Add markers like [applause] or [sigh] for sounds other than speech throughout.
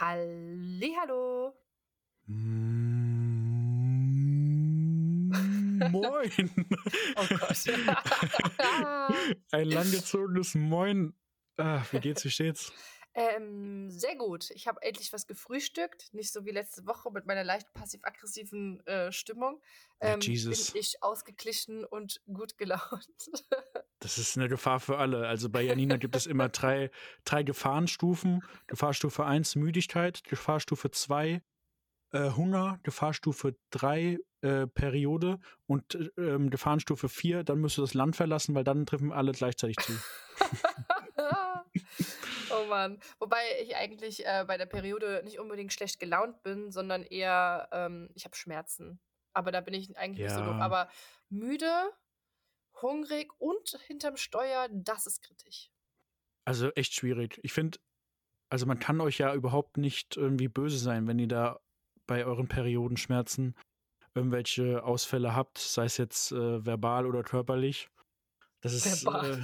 Hallihallo. Mm, Moin. [laughs] Oh Gott. [laughs] Ein langgezogenes Moin. Ah, wie geht's, wie steht's? Ähm, sehr gut. Ich habe endlich was gefrühstückt. Nicht so wie letzte Woche mit meiner leicht passiv-aggressiven äh, Stimmung. Ja, Ähm, bin Jesus. ich ausgeglichen und gut gelaunt. [laughs] Das ist eine Gefahr für alle. Also bei Janina gibt es immer drei, drei Gefahrenstufen. Gefahrstufe 1 Müdigkeit, Gefahrstufe 2 äh, Hunger, Gefahrstufe 3 äh, Periode und äh, ähm, Gefahrenstufe 4, dann müsst du das Land verlassen, weil dann treffen alle gleichzeitig zu. [laughs] [laughs] [laughs] oh Mann. Wobei ich eigentlich äh, bei der Periode nicht unbedingt schlecht gelaunt bin, sondern eher, ähm, ich habe Schmerzen. Aber da bin ich eigentlich nicht so doof. Ja. Aber müde, hungrig und hinterm Steuer, das ist kritisch. Also echt schwierig. Ich finde, also man kann euch ja überhaupt nicht irgendwie böse sein, wenn ihr da bei euren Periodenschmerzen irgendwelche Ausfälle habt, sei es jetzt äh, verbal oder körperlich. Das ist äh,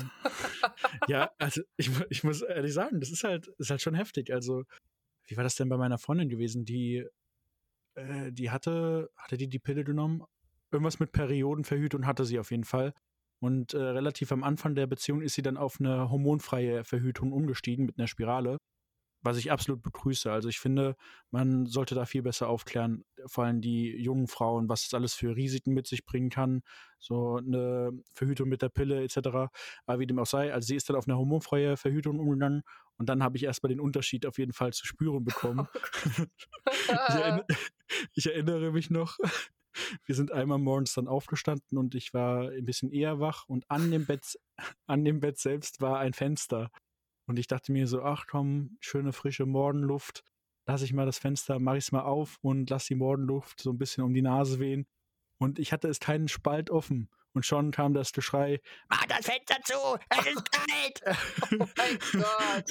[laughs] ja, also ich, ich muss ehrlich sagen, das ist halt, ist halt schon heftig. Also, wie war das denn bei meiner Freundin gewesen? Die, äh, die hatte, hatte die die Pille genommen? Irgendwas mit Periodenverhütung hatte sie auf jeden Fall. Und äh, relativ am Anfang der Beziehung ist sie dann auf eine hormonfreie Verhütung umgestiegen mit einer Spirale, was ich absolut begrüße. Also ich finde, man sollte da viel besser aufklären, vor allem die jungen Frauen, was das alles für Risiken mit sich bringen kann, so eine Verhütung mit der Pille etc. Aber wie dem auch sei, also sie ist dann auf eine hormonfreie Verhütung umgegangen und dann habe ich erstmal den Unterschied auf jeden Fall zu spüren [laughs] bekommen. ich, erinner, [laughs] ich erinnere mich noch, [laughs] wir sind einmal morgens dann aufgestanden und ich war ein bisschen eher wach und an dem Bett, an dem Bett selbst war ein Fenster. Und ich dachte mir so, ach komm, schöne frische Morgenluft. Lass ich mal das Fenster, mach ich's mal auf und lass die Morgenluft so ein bisschen um die Nase wehen. Und ich hatte es keinen Spalt offen. Und schon kam das Geschrei, mach das Fenster zu, es ist kalt. [laughs] Oh mein Gott.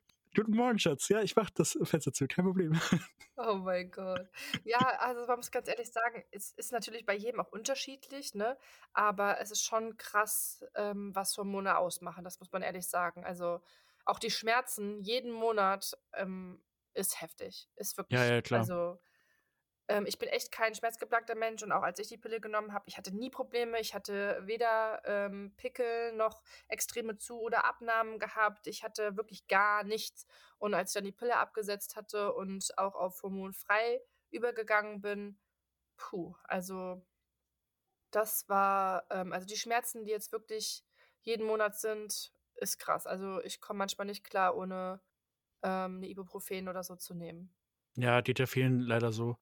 [laughs] [laughs] Guten Morgen, Schatz. Ja, ich mach das Fenster zu, kein Problem. [laughs] Oh mein Gott. Ja, also man muss ganz ehrlich sagen, es ist natürlich bei jedem auch unterschiedlich, ne? Aber es ist schon krass, ähm, was Hormone ausmachen, das muss man ehrlich sagen. Also auch die Schmerzen jeden Monat ähm, ist heftig. Ist wirklich, Ja, ja, klar. also ähm, ich bin echt kein schmerzgeplagter Mensch und auch als ich die Pille genommen habe, ich hatte nie Probleme. Ich hatte weder ähm, Pickel noch extreme Zu- oder Abnahmen gehabt. Ich hatte wirklich gar nichts. Und als ich dann die Pille abgesetzt hatte und auch auf hormonfrei übergegangen bin, puh, also das war, ähm, also die Schmerzen, die jetzt wirklich jeden Monat sind, ist krass. Also ich komme manchmal nicht klar, ohne ähm, eine Ibuprofen oder so zu nehmen. Ja, geht ja vielen leider so.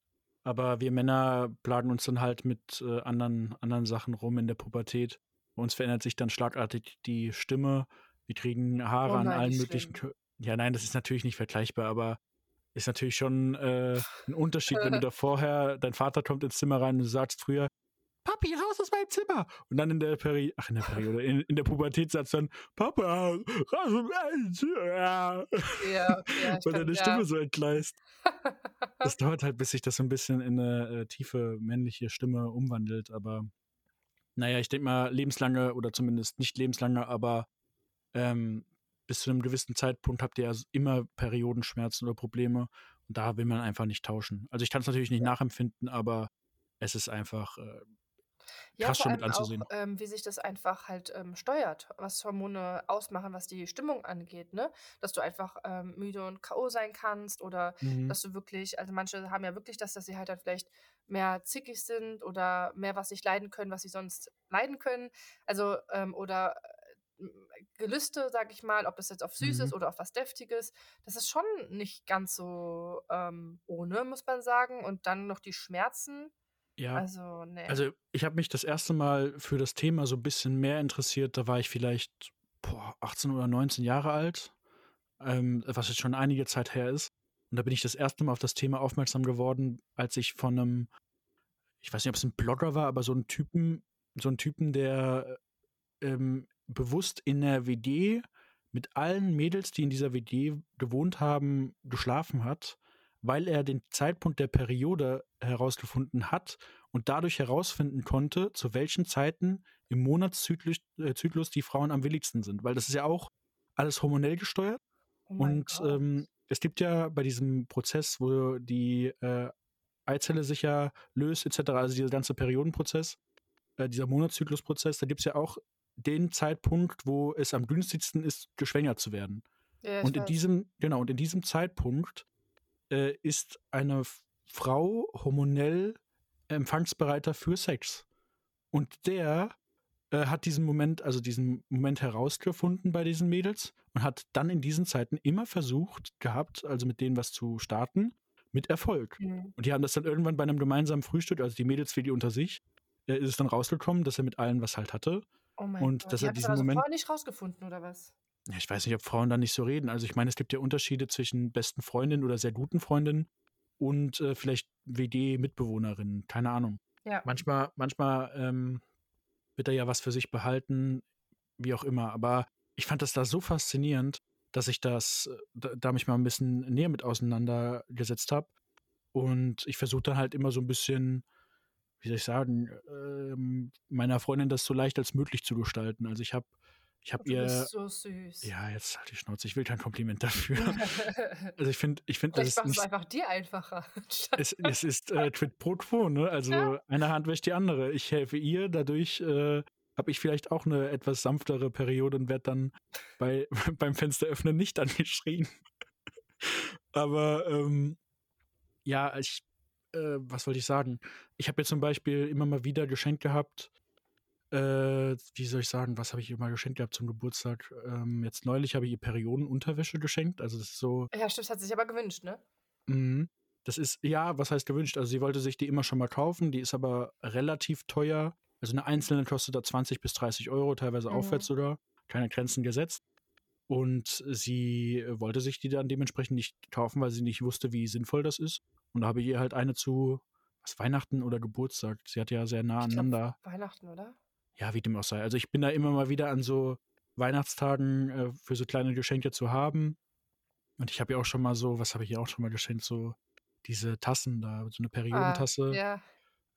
Aber wir Männer plagen uns dann halt mit äh, anderen, anderen Sachen rum in der Pubertät. Bei uns verändert sich dann schlagartig die Stimme. Wir kriegen Haare Oh an nein, allen wie möglichen. schlimm. Ja, nein, das ist natürlich nicht vergleichbar, aber ist natürlich schon äh, ein Unterschied, wenn du [laughs] da vorher, dein Vater kommt ins Zimmer rein und du sagst früher, Papi, raus aus meinem Zimmer. Und dann in der Peri ach, in der Periode, in, in der Pubertät sagst du dann, Papa, raus aus meinem Zimmer. Ja, ja, [laughs] Weil deine ja. Stimme so entgleist. [laughs] Das dauert halt, bis sich das so ein bisschen in eine äh, tiefe männliche Stimme umwandelt. Aber naja, ich denke mal, lebenslange oder zumindest nicht lebenslange, aber ähm, bis zu einem gewissen Zeitpunkt habt ihr ja immer Periodenschmerzen oder Probleme. Und da will man einfach nicht tauschen. Also ich kann es natürlich nicht nachempfinden, aber es ist einfach äh, Ja, krass schon mit allem auch, anzusehen. ähm, wie sich das einfach halt ähm, steuert, was Hormone ausmachen, was die Stimmung angeht, ne? Dass du einfach ähm, müde und K.O. sein kannst oder Mhm. dass du wirklich, also manche haben ja wirklich das, dass sie halt dann vielleicht mehr zickig sind oder mehr was nicht leiden können, was sie sonst leiden können. Also, ähm, oder äh, Gelüste, sag ich mal, ob das jetzt auf Süßes Mhm. oder auf was Deftiges, das ist schon nicht ganz so ähm, ohne, muss man sagen. Und dann noch die Schmerzen. Ja. Also, ne. Also ich habe mich das erste Mal für das Thema so ein bisschen mehr interessiert. Da war ich vielleicht boah, 18 oder 19 Jahre alt, ähm, was jetzt schon einige Zeit her ist. Und da bin ich das erste Mal auf das Thema aufmerksam geworden, als ich von einem, ich weiß nicht, ob es ein Blogger war, aber so ein Typen, so ein Typen, der ähm, bewusst in der WG mit allen Mädels, die in dieser WG gewohnt haben, geschlafen hat, weil er den Zeitpunkt der Periode herausgefunden hat und dadurch herausfinden konnte, zu welchen Zeiten im Monatszyklus äh, Zyklus die Frauen am willigsten sind. Weil das ist ja auch alles hormonell gesteuert. Oh Und ähm, es gibt ja bei diesem Prozess, wo die äh, Eizelle sich ja löst, etc., also dieser ganze Periodenprozess, äh, dieser Monatszyklusprozess, da gibt es ja auch den Zeitpunkt, wo es am günstigsten ist, geschwängert zu werden. Ja, Und in weiß. diesem, genau, und in diesem Zeitpunkt äh, ist eine Frau hormonell empfangsbereiter für Sex. Und der äh, hat diesen Moment, also diesen Moment herausgefunden bei diesen Mädels und hat dann in diesen Zeiten immer versucht gehabt, also mit denen was zu starten, mit Erfolg. Mhm. Und die haben das dann irgendwann bei einem gemeinsamen Frühstück, also die Mädels wie die unter sich, äh, ist es dann rausgekommen, dass er mit allen was halt hatte. Oh mein Und Gott. dass er diesen aber Moment- nicht rausgefunden, oder was? Ja, ich weiß nicht, ob Frauen da nicht so reden. Also ich meine, es gibt ja Unterschiede zwischen besten Freundinnen oder sehr guten Freundinnen und äh, vielleicht WG-Mitbewohnerinnen. Keine Ahnung. Ja. Manchmal, manchmal ähm, wird da ja was für sich behalten, wie auch immer. Aber ich fand das da so faszinierend, dass ich das, äh, da, da mich mal ein bisschen näher mit auseinandergesetzt habe. Und ich versuche dann halt immer so ein bisschen, wie soll ich sagen, ähm, meiner Freundin das so leicht als möglich zu gestalten. Also ich habe ich hab Du ihr. so süß. Ja, jetzt halt die Schnauze. Ich will kein Kompliment dafür. [laughs] [laughs] Also ich finde, ich finde, das ist nicht, einfach dir einfacher. [laughs] es, es ist äh, Quid pro quo, ne? Also Ja. eine Hand wäscht die andere. Ich helfe ihr, dadurch äh, habe ich vielleicht auch eine etwas sanftere Periode und werde dann bei, beim Fenster öffnen nicht angeschrien. Aber ähm, ja, ich, äh, was wollte ich sagen? Ich habe jetzt zum Beispiel immer mal wieder geschenkt gehabt. Äh, wie soll ich sagen, was habe ich ihr mal geschenkt gehabt zum Geburtstag? Ähm, jetzt neulich habe ich ihr Periodenunterwäsche geschenkt. Also das ist so, ja, stimmt, hat sich aber gewünscht, ne? Mhm. Das ist, ja, was heißt gewünscht? Also sie wollte sich die immer schon mal kaufen, die ist aber relativ teuer. Also eine einzelne kostet da 20 bis 30 Euro, teilweise Mhm. aufwärts sogar. Keine Grenzen gesetzt. Und sie wollte sich die dann dementsprechend nicht kaufen, weil sie nicht wusste, wie sinnvoll das ist. Und da habe ich ihr halt eine zu, was, Weihnachten oder Geburtstag. Sie hat ja sehr nah Ich glaub, aneinander. Weihnachten, oder? Ja, wie dem auch sei. Also ich bin da immer mal wieder an so Weihnachtstagen äh, für so kleine Geschenke zu haben. Und ich habe ja auch schon mal so, was habe ich ja auch schon mal geschenkt, so diese Tassen da, so eine Periodentasse. Ah, ja.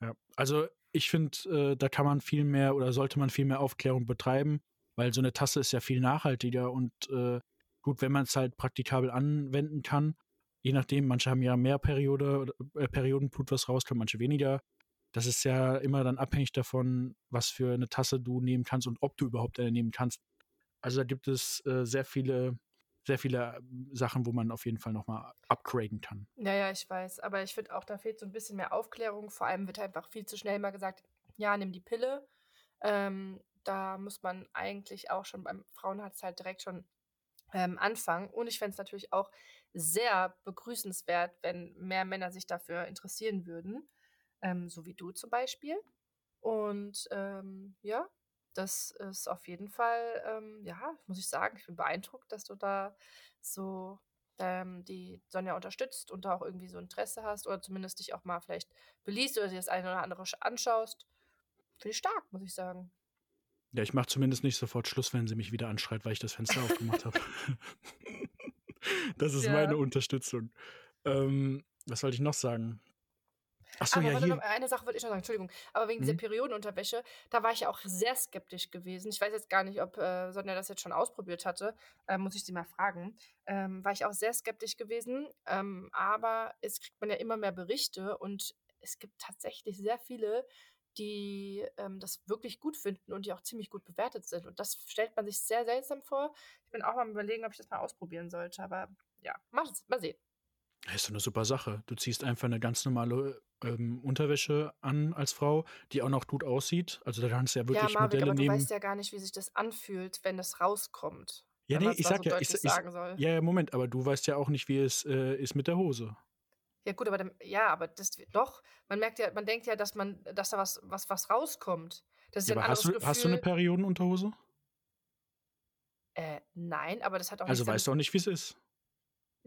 Ja. Also ich finde, äh, da kann man viel mehr oder sollte man viel mehr Aufklärung betreiben, weil so eine Tasse ist ja viel nachhaltiger und äh, gut, wenn man es halt praktikabel anwenden kann, je nachdem, manche haben ja mehr Periode, äh, Periodenblut, was rauskommt, manche weniger. Das ist ja immer dann abhängig davon, was für eine Tasse du nehmen kannst und ob du überhaupt eine nehmen kannst. Also da gibt es äh, sehr viele, sehr viele äh, Sachen, wo man auf jeden Fall nochmal upgraden kann. Ja, ja, ich weiß. Aber ich finde auch, da fehlt so ein bisschen mehr Aufklärung. Vor allem wird einfach viel zu schnell mal gesagt, ja, nimm die Pille. Ähm, da muss man eigentlich auch schon beim Frauenarzt halt direkt schon ähm, anfangen. Und ich fände es natürlich auch sehr begrüßenswert, wenn mehr Männer sich dafür interessieren würden. Ähm, so wie du zum Beispiel. Und ähm, ja, das ist auf jeden Fall, ähm, ja, muss ich sagen, ich bin beeindruckt, dass du da so ähm, die Sonja unterstützt und da auch irgendwie so Interesse hast oder zumindest dich auch mal vielleicht beliest oder dir das eine oder andere sch- anschaust. Finde ich stark, muss ich sagen. Ja, ich mache zumindest nicht sofort Schluss, wenn sie mich wieder anschreit, weil ich das Fenster aufgemacht habe. [laughs] das ist Ja. meine Unterstützung. Ähm, was wollte ich noch sagen? Achso, aber ja, hier. noch, eine Sache wollte ich noch sagen, Entschuldigung. Aber wegen dieser Mhm. Periodenunterwäsche, da war ich ja auch sehr skeptisch gewesen. Ich weiß jetzt gar nicht, ob äh, Sonja das jetzt schon ausprobiert hatte. Äh, muss ich sie mal fragen. Ähm, war ich auch sehr skeptisch gewesen. Ähm, aber es kriegt man ja immer mehr Berichte und es gibt tatsächlich sehr viele, die ähm, das wirklich gut finden und die auch ziemlich gut bewertet sind. Und das stellt man sich sehr seltsam vor. Ich bin auch mal am überlegen, ob ich das mal ausprobieren sollte. Aber ja, mal, mal sehen. Das ist doch eine super Sache. Du ziehst einfach eine ganz normale ähm, Unterwäsche an als Frau, die auch noch gut aussieht. Also da kannst du ja Ja, wirklich Marvin, Modelle aber du nehmen. weißt ja gar nicht, wie sich das anfühlt, wenn es rauskommt. ja, nee, ich sag so ja, ich, ich, sagen soll. ja, ja, Moment, aber du weißt ja auch nicht, wie es äh, ist mit der Hose. Ja, gut, aber dann, ja, aber das doch, man merkt ja, man denkt ja, dass man, dass da was, was, was rauskommt. Das ist Ja, ja ein aber hast du, hast du eine. Periodenunterhose? Äh, nein, aber das hat auch Also weißt du auch nicht, wie es ist.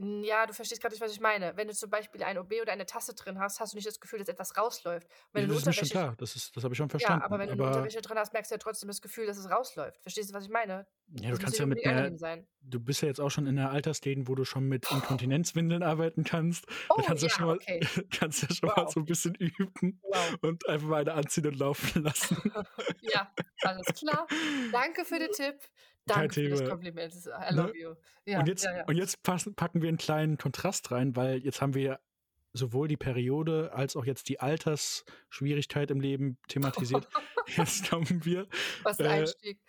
Ja, du verstehst gerade nicht, was ich meine. Wenn du zum Beispiel ein OB oder eine Tasse drin hast, hast du nicht das Gefühl, dass etwas rausläuft. Wenn Ja, du das ist mir schon klar. Das, ist, das habe ich schon ja, verstanden. aber wenn du eine Unterwäsche drin hast, merkst du ja trotzdem das Gefühl, dass es rausläuft. Verstehst du, was ich meine? Ja, du kannst ja mit sein. du bist ja jetzt auch schon in der Altersgegend, wo du schon mit Inkontinenzwindeln arbeiten kannst. Da Oh, kannst du ja schon mal, okay. [laughs] kannst ja schon mal Wow. so ein bisschen üben Wow. und einfach mal eine anziehen und laufen lassen. [laughs] Ja, alles klar. Danke für den Tipp. Danke für das Kompliment. I love ne? you. Ja, und, jetzt, ja, ja. und jetzt passen, packen wir einen kleinen Kontrast rein, weil jetzt haben wir sowohl die Periode als auch jetzt die Altersschwierigkeit im Leben [laughs] thematisiert. jetzt kommen wir. Was ein äh, Einstieg.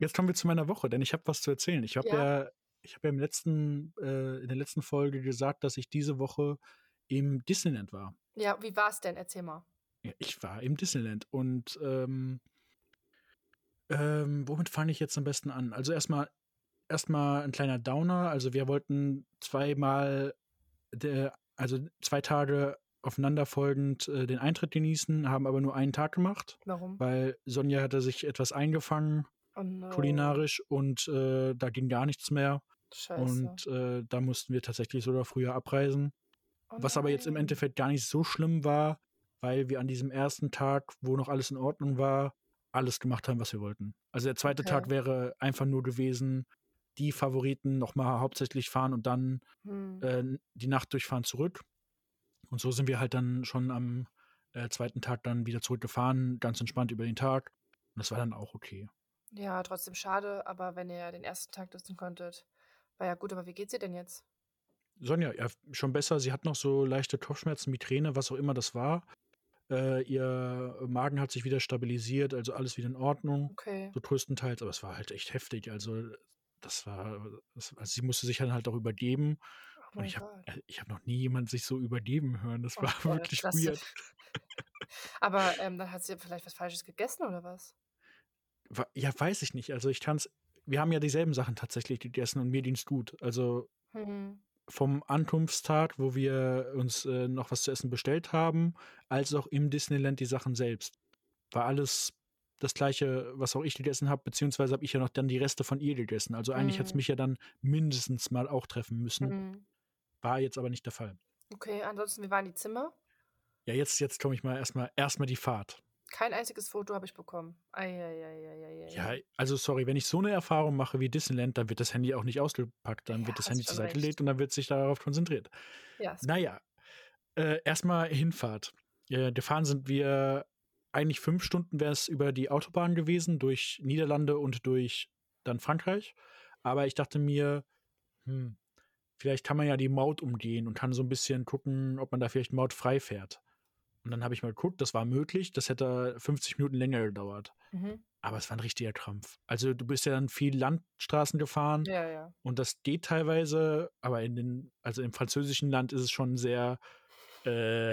Jetzt kommen wir zu meiner Woche, denn ich habe was zu erzählen. Ich habe ja. ja, ich habe ja im letzten, äh, in der letzten Folge gesagt, dass ich diese Woche im Disneyland war. Ja, wie war es denn? Erzähl mal. Ja, ich war im Disneyland und ähm, ähm, womit fange ich jetzt am besten an? Also erstmal erstmal ein kleiner Downer. Also wir wollten zweimal, der, also zwei Tage aufeinanderfolgend äh, den Eintritt genießen, haben aber nur einen Tag gemacht. Warum? Weil Sonja hatte sich etwas eingefangen, oh no. kulinarisch, und äh, da ging gar nichts mehr. Scheiße. Und äh, da mussten wir tatsächlich sogar früher abreisen. Oh was aber jetzt im Endeffekt gar nicht so schlimm war, weil wir an diesem ersten Tag, wo noch alles in Ordnung war, alles gemacht haben, was wir wollten. Also der zweite okay. Tag wäre einfach nur gewesen, die Favoriten nochmal hauptsächlich fahren und dann hm. äh, die Nacht durchfahren zurück. Und so sind wir halt dann schon am äh, zweiten Tag dann wieder zurückgefahren, ganz entspannt über den Tag. Und das war dann auch okay. Ja, trotzdem schade, aber wenn ihr den ersten Tag nutzen konntet, war ja gut, aber wie geht's ihr denn jetzt? Sonja, ja, schon besser. Sie hat noch so leichte Kopfschmerzen, Migräne, was auch immer das war. Äh, ihr Magen hat sich wieder stabilisiert, also alles wieder in Ordnung. Okay. So größtenteils, aber es war halt echt heftig. Also, das war, das, also sie musste sich dann halt auch übergeben. Oh und ich habe äh, hab noch nie jemand sich so übergeben hören. Das oh war [laughs] Gott, wirklich das weird. [laughs] aber ähm, dann hat sie vielleicht was Falsches gegessen oder was? Ja, weiß ich nicht. Also ich kann es. Wir haben ja dieselben Sachen tatsächlich gegessen und mir ging es gut. Also mhm vom Ankunftstag, wo wir uns äh, noch was zu essen bestellt haben, als auch im Disneyland die Sachen selbst. War alles das gleiche, was auch ich gegessen habe, beziehungsweise habe ich ja noch dann die Reste von ihr gegessen. Also eigentlich mhm. hat es mich ja dann mindestens mal auch treffen müssen. Mhm. War jetzt aber nicht der Fall. Okay, ansonsten, wie waren die Zimmer? Ja, jetzt, jetzt komme ich mal erstmal erstmal die Fahrt. Kein einziges Foto habe ich bekommen. Ei, ja, also sorry, wenn ich so eine Erfahrung mache wie Disneyland, dann wird das Handy auch nicht ausgepackt. Dann ja, wird das Handy zur Seite gelegt und dann wird sich darauf konzentriert. Ja, naja, äh, erstmal Hinfahrt. Äh, gefahren sind wir eigentlich fünf Stunden wäre es über die Autobahn gewesen, durch Niederlande und durch dann Frankreich. Aber ich dachte mir, hm, vielleicht kann man ja die Maut umgehen und kann so ein bisschen gucken, ob man da vielleicht mautfrei fährt. Und dann habe ich mal geguckt, das war möglich. Das hätte 50 Minuten länger gedauert. Mhm. Aber es war ein richtiger Krampf. Also du bist ja dann viel Landstraßen gefahren. Ja, ja. Und das geht teilweise, aber in den, also im französischen Land ist es schon sehr, äh,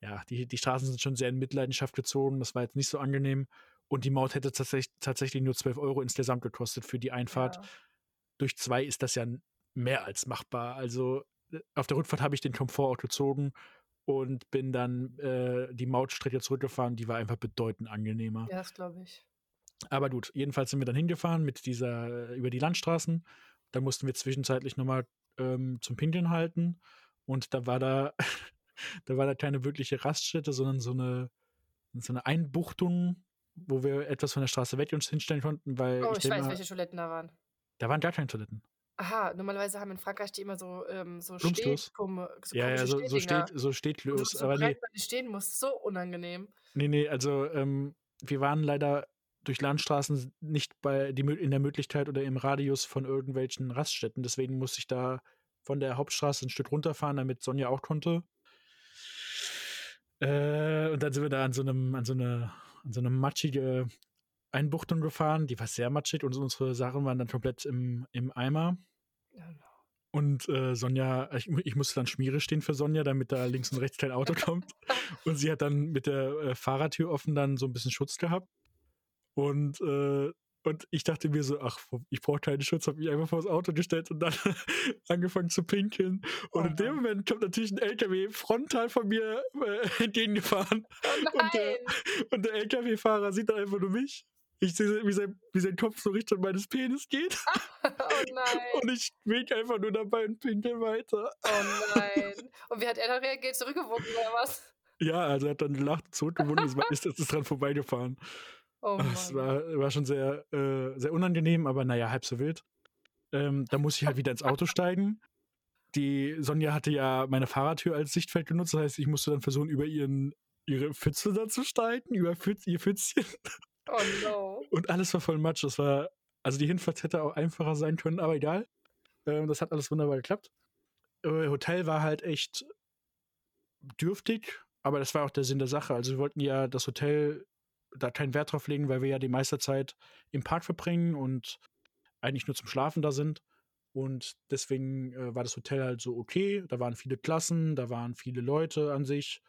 ja, die, die Straßen sind schon sehr in Mitleidenschaft gezogen. Das war jetzt nicht so angenehm. Und die Maut hätte tatsächlich, tatsächlich nur 12 Euro insgesamt gekostet für die Einfahrt. Ja. Durch zwei ist das ja mehr als machbar. Also äh, auf der Rückfahrt habe ich den Komfort auch gezogen und bin dann äh, die Mautstrecke zurückgefahren. Die war einfach bedeutend angenehmer. Ja, das glaube ich. Aber gut, jedenfalls sind wir dann hingefahren mit dieser, äh, über die Landstraßen. Da mussten wir zwischenzeitlich nochmal ähm, zum Pinkeln halten. Und da war da, [laughs] da war da keine wirkliche Raststätte, sondern so eine, so eine Einbuchtung, wo wir etwas von der Straße weg uns hinstellen konnten, weil. Oh, ich, ich weiß, mal, welche Toiletten da waren. Da waren gar keine Toiletten. Aha, normalerweise haben in Frankreich die immer so, ähm, so. Stehkumme so Ja, ja, so so steht so steht du so aber breit, du stehen musst. So unangenehm. Ne, ne, also, ähm, wir waren leider durch Landstraßen nicht bei die in der Möglichkeit oder im Radius von irgendwelchen Raststätten. Deswegen musste ich da von der Hauptstraße ein Stück runterfahren, damit Sonja auch konnte. Äh, und dann sind wir da an so einem an so 'ne an so 'ne matschige Einbuchtung gefahren, die war sehr matschig und unsere Sachen waren dann komplett im im Eimer. Und äh, Sonja, ich, ich, musste dann Schmiere stehen für Sonja, damit da links und rechts kein Auto kommt. [laughs] Und sie hat dann mit der äh, Fahrradtür offen dann so ein bisschen Schutz gehabt. Und, äh, und ich dachte mir so, ach, ich brauche keinen Schutz, habe mich einfach vor das Auto gestellt und dann [laughs] angefangen zu pinkeln. Und oh in dem Moment kommt natürlich ein LKW frontal von mir äh, [laughs] entgegengefahren. Oh und, der, und der LKW-Fahrer sieht dann einfach nur mich ich sehe, wie sein, wie sein Kopf so Richtung meines Penis geht. [laughs] oh nein. Und ich wink einfach nur dabei und pinkel weiter. Oh nein. Und wie hat er dann reagiert? Zurückgewunken oder was? Ja, also er hat dann gelacht, zurückgewunken und ist, ist, ist dran vorbeigefahren. Oh Mann. Das war, war schon sehr, äh, sehr unangenehm, aber naja, halb so wild. Ähm, da muss ich halt wieder ins Auto steigen. Die Sonja hatte ja meine Fahrradtür als Sichtfeld genutzt, das heißt, ich musste dann versuchen, über ihren, ihre Pfütze da zu steigen, über Pfütz, ihr Pfützchen. Oh no. Und alles war voll Matsch. Das war Also die Hinfahrt hätte auch einfacher sein können, aber egal. Ähm, das hat alles wunderbar geklappt. Äh, Hotel war halt echt dürftig, aber das war auch der Sinn der Sache. Also wir wollten ja das Hotel da keinen Wert drauf legen, weil wir ja die meiste Zeit im Park verbringen und eigentlich nur zum Schlafen da sind. Und deswegen äh, war das Hotel halt so okay. Da waren viele Klassen, da waren viele Leute an sich.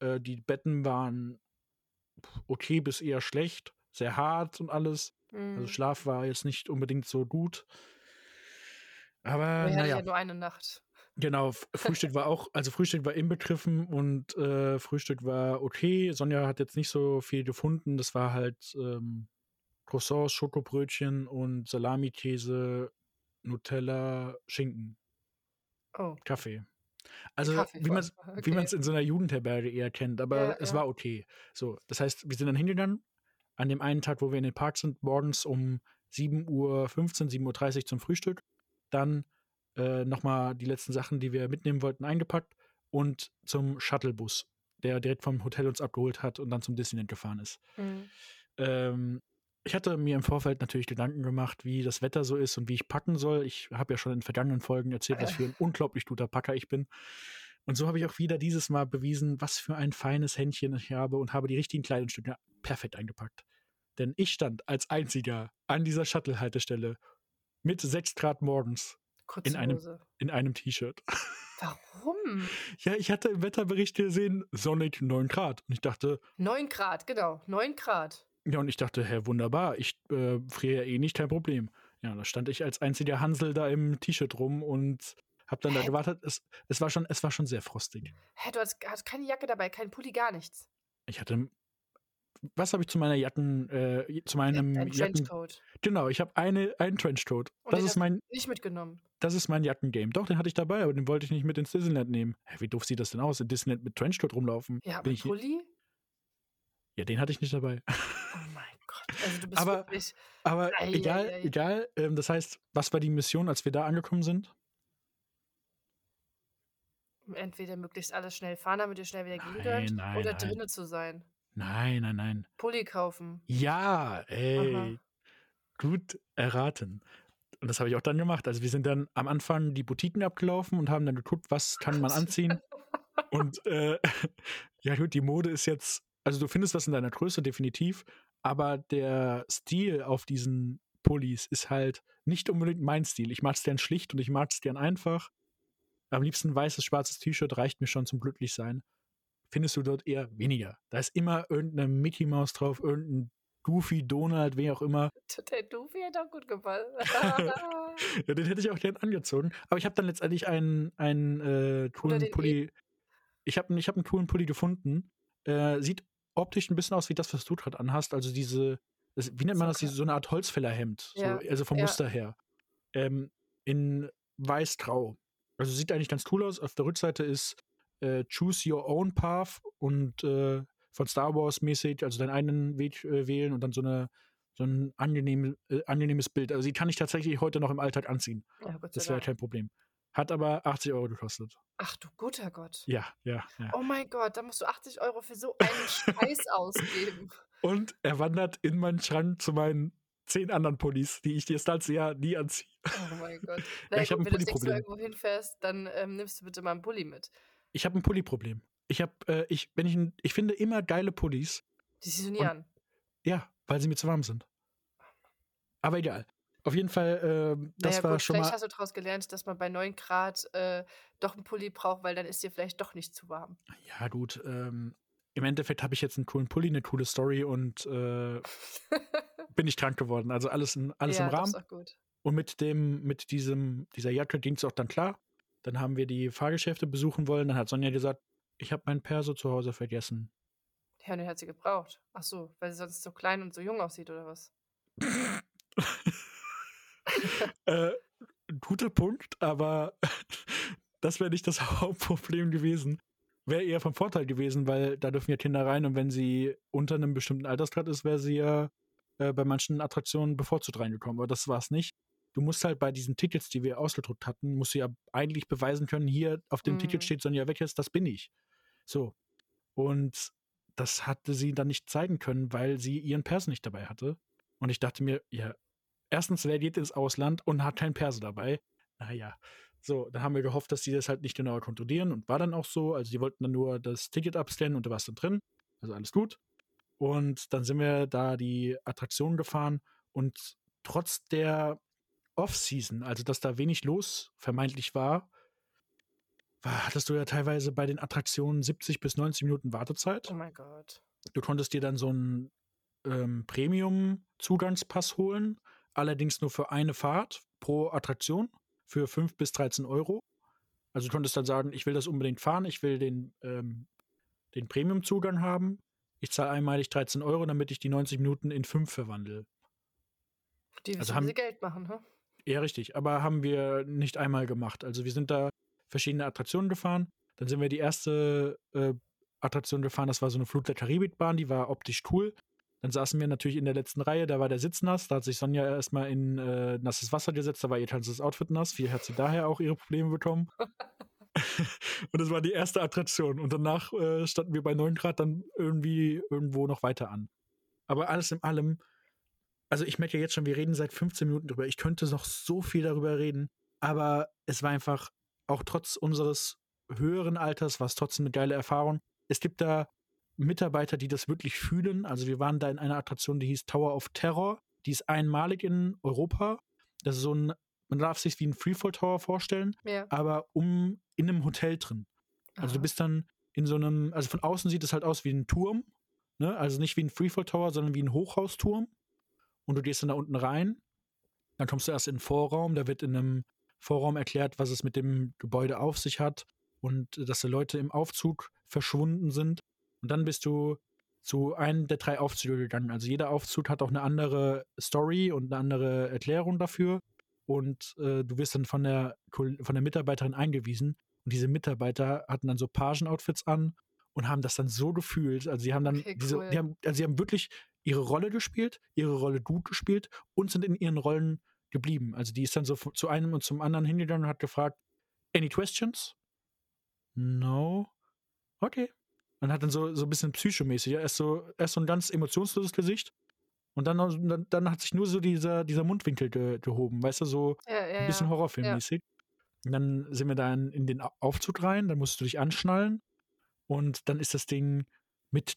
Äh, die Betten waren okay bis eher schlecht, sehr hart und alles. Also Mhm. Also Schlaf war jetzt nicht unbedingt so gut. Aber Wir hatten naja, ja nur eine Nacht. genau, [laughs] Frühstück war auch, also Frühstück war inbegriffen und äh, Frühstück war okay. Sonja hat jetzt nicht so viel gefunden. Das war halt ähm, Croissants, Schokobrötchen und Salami-Käse, Nutella, Schinken, Oh, Kaffee. Also man wie man [laughs] Okay. es in so einer Jugendherberge eher kennt, aber Ja, es ja. war okay. So, das heißt, wir sind dann hingegangen an dem einen Tag, wo wir in den Park sind, morgens um 7.15 Uhr, 7.30 Uhr zum Frühstück. Dann äh, nochmal die letzten Sachen, die wir mitnehmen wollten, eingepackt und zum Shuttlebus, der direkt vom Hotel uns abgeholt hat und dann zum Disneyland gefahren ist. Mhm. Ähm, ich hatte mir im Vorfeld natürlich Gedanken gemacht, wie das Wetter so ist und wie ich packen soll. Ich habe ja schon in vergangenen Folgen erzählt, was für ein unglaublich guter Packer ich bin. Und so habe ich auch wieder dieses Mal bewiesen, was für ein feines Händchen ich habe und habe die richtigen Kleidungsstücke perfekt eingepackt. Denn ich stand als einziger an dieser Shuttle-Haltestelle mit 6 Grad morgens in einem- in einem T-Shirt. Warum? [laughs] Ja, ich hatte im Wetterbericht gesehen, sonnig 9 Grad. Und ich dachte, 9 Grad, genau. 9 Grad. Ja, und ich dachte, hä, wunderbar, ich äh, friere ja eh nicht, kein Problem. Ja, da stand ich als einziger Hansel da im T-Shirt rum und hab dann da Hä? gewartet. Es, es, war schon, es war schon sehr frostig. Hä, du hast, hast keine Jacke dabei, kein Pulli, gar nichts. Ich hatte. Was habe ich zu meiner Jacken, äh, zu meinem Ein Jacken. Trenchcoat. Genau, ich habe eine, einen Trenchcoat. Und Das ist mein, Nicht mitgenommen. das ist mein Jackengame. Doch, den hatte ich dabei, aber den wollte ich nicht mit ins Disneyland nehmen. Hä, wie doof sieht das denn aus? In Disneyland mit Trenchcoat rumlaufen? Ja, Bin aber ich, Pulli? Ja, den hatte ich nicht dabei. Oh mein Gott. Also du [laughs] bist Aber- wirklich. Aber Ei, egal, ei, ei. egal. Ähm, das heißt, was war die Mission, als wir da angekommen sind? Entweder möglichst alles schnell fahren, damit ihr schnell wieder gehen könnt, nein, oder drinnen zu sein. Nein, nein, nein. Pulli kaufen. Ja, ey, gut erraten. Und das habe ich auch dann gemacht. Also wir sind dann am Anfang die Boutiquen abgelaufen und haben dann geguckt, was kann man anziehen. Und äh, [laughs] ja gut, die Mode ist jetzt, also du findest was in deiner Größe definitiv, aber der Stil auf diesen Pullis ist halt nicht unbedingt mein Stil. Ich mag es gern schlicht und ich mag es gern einfach. Am liebsten weißes, schwarzes T-Shirt reicht mir schon zum Glücklichsein. Findest du dort eher weniger. Da ist immer irgendeine Mickey Maus drauf, irgendein Goofy, Donald, wer auch immer. Der Dufi hat auch gut gefallen. [laughs] [laughs] Ja, den hätte ich auch gern angezogen. Aber ich habe dann letztendlich einen, einen äh, coolen Pulli. Ich habe ich hab einen coolen Pulli gefunden. Äh, sieht optisch ein bisschen aus wie das, was du gerade anhast. Also diese, das, wie nennt man das? Diese, so eine Art Holzfällerhemd. Ja, So, also vom ja. Muster her. Ähm, in weiß-grau. Also sieht eigentlich ganz cool aus. Auf der Rückseite ist äh, Choose Your Own Path und äh, von Star Wars mäßig, also deinen eigenen Weg äh, wählen und dann so eine so ein angenehm, äh, angenehmes Bild. Also die kann ich tatsächlich heute noch im Alltag anziehen. ja, Das wäre kein Problem. Hat aber 80 Euro gekostet. Ach du guter Gott. Ja, ja, ja. Oh mein Gott, da musst du 80 Euro für so einen Scheiß [laughs] ausgeben. Und er wandert in meinen Schrank zu meinen zehn anderen Pullis, die ich dir das ganze Jahr nie anziehe. Oh mein Gott. [laughs] Ja, Na ich hab gut, ein wenn du das nächste Mal Pulli-Problem. irgendwo hinfährst, dann ähm, nimmst du bitte mal einen Pulli mit. Ich habe ein Pulli-Problem. Ich habe, äh, ich, wenn ich, ein- ich finde immer geile Pullis, Die saisonieren. ja, weil sie mir zu warm sind. Aber egal. Auf jeden Fall, ähm, das naja, war gut, schon vielleicht mal. hast du daraus gelernt, dass man bei 9 Grad äh, doch einen Pulli braucht, weil dann ist dir vielleicht doch nicht zu warm. Ja, gut. Ähm, Im Endeffekt habe ich jetzt einen coolen Pulli, eine coole Story und äh, [laughs] bin ich krank geworden. Also alles, in, alles ja, im Rahmen. Das ist auch gut. Und mit dem, mit diesem, dieser Jacke ging es auch dann klar. Dann haben wir die Fahrgeschäfte besuchen wollen. Dann hat Sonja gesagt, ich habe mein Perso zu Hause vergessen. Ja, und den hat sie gebraucht. Ach so, weil sie sonst so klein und so jung aussieht, oder was? [laughs] [laughs] äh, guter Punkt, aber [laughs] das wäre nicht das [laughs] Hauptproblem gewesen. Wäre eher vom Vorteil gewesen, weil da dürfen ja Kinder rein und wenn sie unter einem bestimmten Altersgrad ist, wäre sie ja äh, bei manchen Attraktionen bevorzugt reingekommen. Aber das war es nicht. Du musst halt bei diesen Tickets, die wir ausgedruckt hatten, musst du ja eigentlich beweisen können, hier auf dem Mhm. Ticket steht Sonja Weckes, das bin ich. So. Und das hatte sie dann nicht zeigen können, weil sie ihren Pers nicht dabei hatte. Und ich dachte mir, ja, erstens, wer geht ins Ausland und hat keinen Perso dabei? Naja. So, dann haben wir gehofft, dass die das halt nicht genauer kontrollieren und war dann auch so. Also die wollten dann nur das Ticket abscannen und da war es dann drin. Also alles gut. Und dann sind wir da die Attraktion gefahren und trotz der Off-Season, also dass da wenig los vermeintlich war, war, hattest du ja teilweise bei den Attraktionen 70 bis 90 Minuten Wartezeit. Oh mein Gott. Du konntest dir dann so einen ähm, Premium-Zugangspass holen, allerdings nur für eine Fahrt pro Attraktion für 5 bis 13 Euro. Also du konntest dann sagen, ich will das unbedingt fahren, ich will den, ähm, den Premium-Zugang haben. Ich zahle einmalig 13 Euro, damit ich die 90 Minuten in 5 verwandle. Die Also haben- sie Geld machen, hä? Ja, richtig. Aber haben wir nicht einmal gemacht. Also wir sind da verschiedene Attraktionen gefahren. Dann sind wir die erste äh, Attraktion gefahren. Das war so eine Flut der Karibikbahn. Die war optisch cool. Dann saßen wir natürlich in der letzten Reihe. Da war der Sitz nass. Da hat sich Sonja erstmal in äh, nasses Wasser gesetzt. Da war ihr ganzes Outfit nass. Viel hat sie daher auch ihre Probleme bekommen. [laughs] und das war die erste Attraktion. Und danach äh, standen wir bei 9 Grad dann irgendwie irgendwo noch weiter an. Aber alles in allem also ich merke ja jetzt schon, wir reden seit 15 Minuten drüber. Ich könnte noch so viel darüber reden, aber es war einfach, auch trotz unseres höheren Alters, war es trotzdem eine geile Erfahrung. Es gibt da Mitarbeiter, die das wirklich fühlen. Also wir waren da in einer Attraktion, die hieß Tower of Terror. Die ist einmalig in Europa. Das ist so ein, man darf sich wie ein Freefall Tower vorstellen, Ja. aber um in einem Hotel drin. Also du Aha. bist dann in so einem, also von außen sieht es halt aus wie ein Turm, ne? Also nicht wie ein Freefall Tower, sondern wie ein Hochhausturm. Und du gehst dann da unten rein. Dann kommst du erst in den Vorraum, da wird in einem Vorraum erklärt, was es mit dem Gebäude auf sich hat und äh, dass da Leute im Aufzug verschwunden sind. Und dann bist du zu einem der drei Aufzüge gegangen. Also jeder Aufzug hat auch eine andere Story und eine andere Erklärung dafür. Und äh, du wirst dann von der, von der Mitarbeiterin eingewiesen. Und diese Mitarbeiter hatten dann so Pagen-Outfits an und haben das dann so gefühlt. Also sie haben dann Okay, diese, cool. die haben, also sie haben wirklich ihre Rolle gespielt, ihre Rolle gut gespielt und sind in ihren Rollen geblieben. Also die ist dann so zu einem und zum anderen hingegangen und hat gefragt, any questions? No. Okay. Und hat dann so, so ein bisschen psychomäßig, ja, erst so, erst so ein ganz emotionsloses Gesicht und dann, dann, dann hat sich nur so dieser, dieser Mundwinkel ge, gehoben, weißt du, so Ja, ja, ein bisschen horrorfilmmäßig. Und dann sind wir dann in den Au- Aufzug rein, dann musst du dich anschnallen und dann ist das Ding mit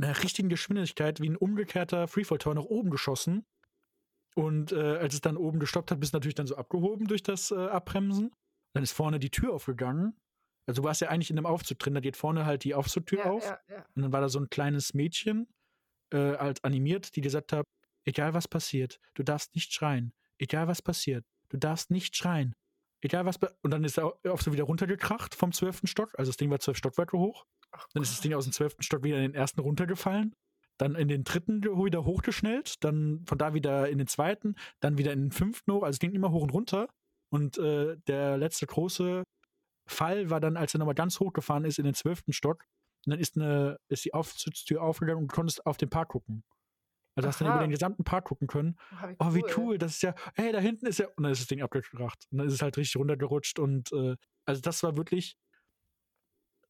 einer richtigen Geschwindigkeit wie ein umgekehrter Freefall-Tower nach oben geschossen. Und äh, als es dann oben gestoppt hat, bist du natürlich dann so abgehoben durch das äh, Abbremsen. Dann ist vorne die Tür aufgegangen. Also du warst ja eigentlich in einem Aufzug drin, da geht vorne halt die Aufzugtür ja, auf. ja, ja. Und dann war da so ein kleines Mädchen, äh, als animiert, die gesagt hat, egal was passiert, du darfst nicht schreien. Egal was passiert, du darfst nicht schreien. Egal was Und dann ist er au- auch so wieder runtergekracht vom zwölften Stock. Also das Ding war zwölf Stockwerke hoch. Ach Dann ist das. Ding aus dem zwölften Stock wieder in den ersten runtergefallen. Dann in den dritten wieder hochgeschnellt. Dann von da wieder in den zweiten. Dann wieder in den fünften hoch. Also es ging immer hoch und runter. Und äh, der letzte große Fall war dann, als er nochmal ganz hochgefahren ist in den zwölften Stock. Und dann ist, eine, ist die Aufzugstür aufgegangen und du konntest auf den Park gucken. Also hast dann Aha. über den gesamten Park gucken können. Wie Oh, wie cool, das ist ja, hey, da hinten ist ja, und dann ist das Ding abgekracht. Und dann ist es halt richtig runtergerutscht und äh, also das war wirklich,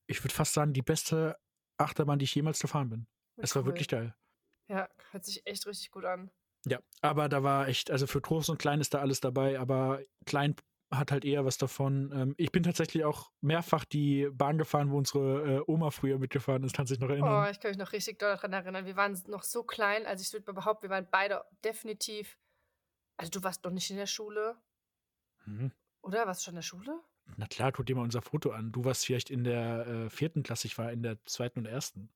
ich würde fast sagen, die beste Achterbahn, die ich jemals gefahren bin. Wie Es war cool. wirklich geil. Ja, hört sich echt richtig gut an. Ja, aber da war echt, also für groß und klein ist da alles dabei, aber klein hat halt eher was davon. Ähm, ich bin tatsächlich auch mehrfach die Bahn gefahren, wo unsere äh, Oma früher mitgefahren ist, kannst du dich noch erinnern? Oh, ich kann mich noch richtig doll daran erinnern. Wir waren noch so klein, also ich würde behaupten, wir waren beide definitiv. Also du warst doch nicht in der Schule, Mhm. oder? Warst du schon in der Schule? Na klar, guck dir mal unser Foto an. Du warst vielleicht in der äh, vierten Klasse, ich war in der zweiten und ersten.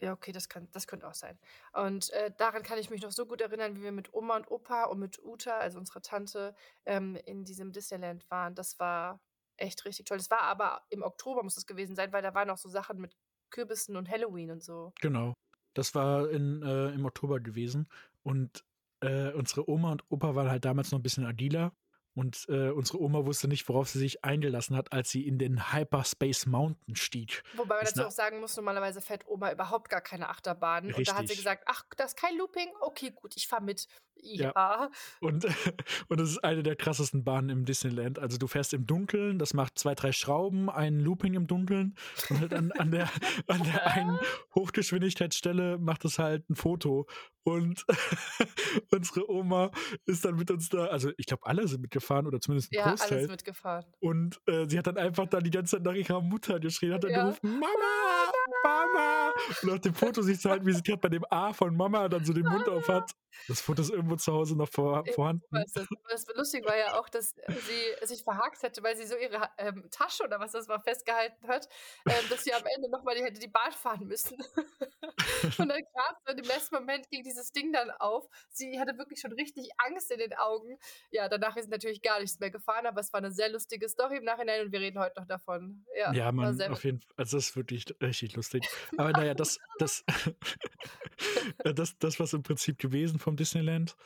Ja, okay, das, kann, das könnte auch sein. Und äh, daran kann ich mich noch so gut erinnern, wie wir mit Oma und Opa und mit Uta, also unserer Tante, ähm, in diesem Disneyland waren. Das war echt richtig toll. Das war aber im Oktober muss es gewesen sein, weil da waren noch so Sachen mit Kürbissen und Halloween und so. Genau. Das war in, äh, im Oktober gewesen. Und äh, unsere Oma und Opa waren halt damals noch ein bisschen agiler. Und äh, unsere Oma wusste nicht, worauf sie sich eingelassen hat, als sie in den Hyperspace Mountain stieg. Wobei man Ist dazu auch sagen muss, normalerweise fährt Oma überhaupt gar keine Achterbahn. Und da hat sie Richtig. gesagt, ach, das ist kein Looping? Okay, gut, ich fahre mit. Ja. Ja. Und, [laughs] und es ist eine der krassesten Bahnen im Disneyland. Also du fährst im Dunkeln, das macht zwei, drei Schrauben, ein Looping im Dunkeln und halt an, an, der, [laughs] an der einen Hochgeschwindigkeitsstelle macht es halt ein Foto. Und [laughs] unsere Oma ist dann mit uns da, also ich glaube, alle sind mitgefahren oder zumindest ein Ja, Großteil. alles mitgefahren. Und äh, sie hat dann einfach dann die ganze Zeit nach ihrer Mutter geschrien, hat dann Ja. gerufen, Mama, Mama. Und auf dem Foto siehst du halt, wie sie gerade bei dem A von Mama dann so den Mund auf hat. Das Foto ist irgendwo zu Hause noch vor, Ich vorhanden. das. Das lustig war ja auch, dass sie sich verhakt hätte, weil sie so ihre ähm, Tasche oder was das war festgehalten hat, ähm, dass sie am Ende nochmal die, hätte die Bahn fahren müssen. [laughs] Und dann gerade so im letzten Moment ging dieses Ding dann auf. Sie hatte wirklich schon richtig Angst in den Augen. Ja, danach ist natürlich gar nichts mehr gefahren, aber es war eine sehr lustige Story im Nachhinein und wir reden heute noch davon. Ja, Ja, man, auf jeden Fall, also das ist wirklich richtig lustig. Aber naja, das, das, [laughs] äh, das, das was im Prinzip gewesen vom Disneyland.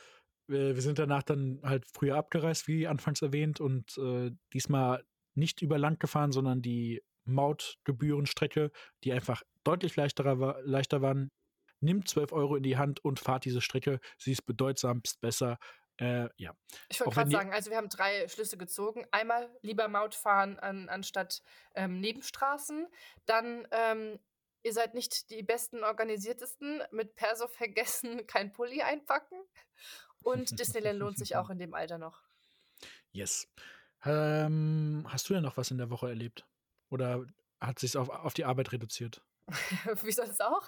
Wir wir sind danach dann halt früher abgereist, wie anfangs erwähnt, und äh, diesmal nicht über Land gefahren, sondern die Mautgebührenstrecke, die einfach deutlich leichterer war, leichter waren. Nimmt 12 Euro in die Hand und fahrt diese Strecke. Sie ist bedeutsamst besser. Äh, ja. Ich wollte gerade sagen, also wir haben drei Schlüsse gezogen. Einmal lieber Maut fahren an, anstatt ähm, Nebenstraßen. Dann, ähm, ihr seid nicht die besten organisiertesten. Mit Perso vergessen, [laughs] kein Pulli einpacken. Und Disneyland lohnt sich auch [laughs] in dem Alter noch. Yes. Ähm, hast du denn noch was in der Woche erlebt? Oder hat sich auf, auf die Arbeit reduziert? [laughs] Wie sonst auch?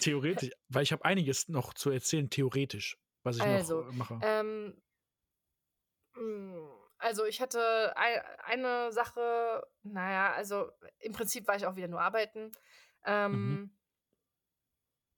Theoretisch, weil ich habe einiges noch zu erzählen, theoretisch, was ich Also, noch mache. Ähm, mh, also ich hatte ei- eine Sache, naja, also im Prinzip war ich auch wieder nur arbeiten. Ähm,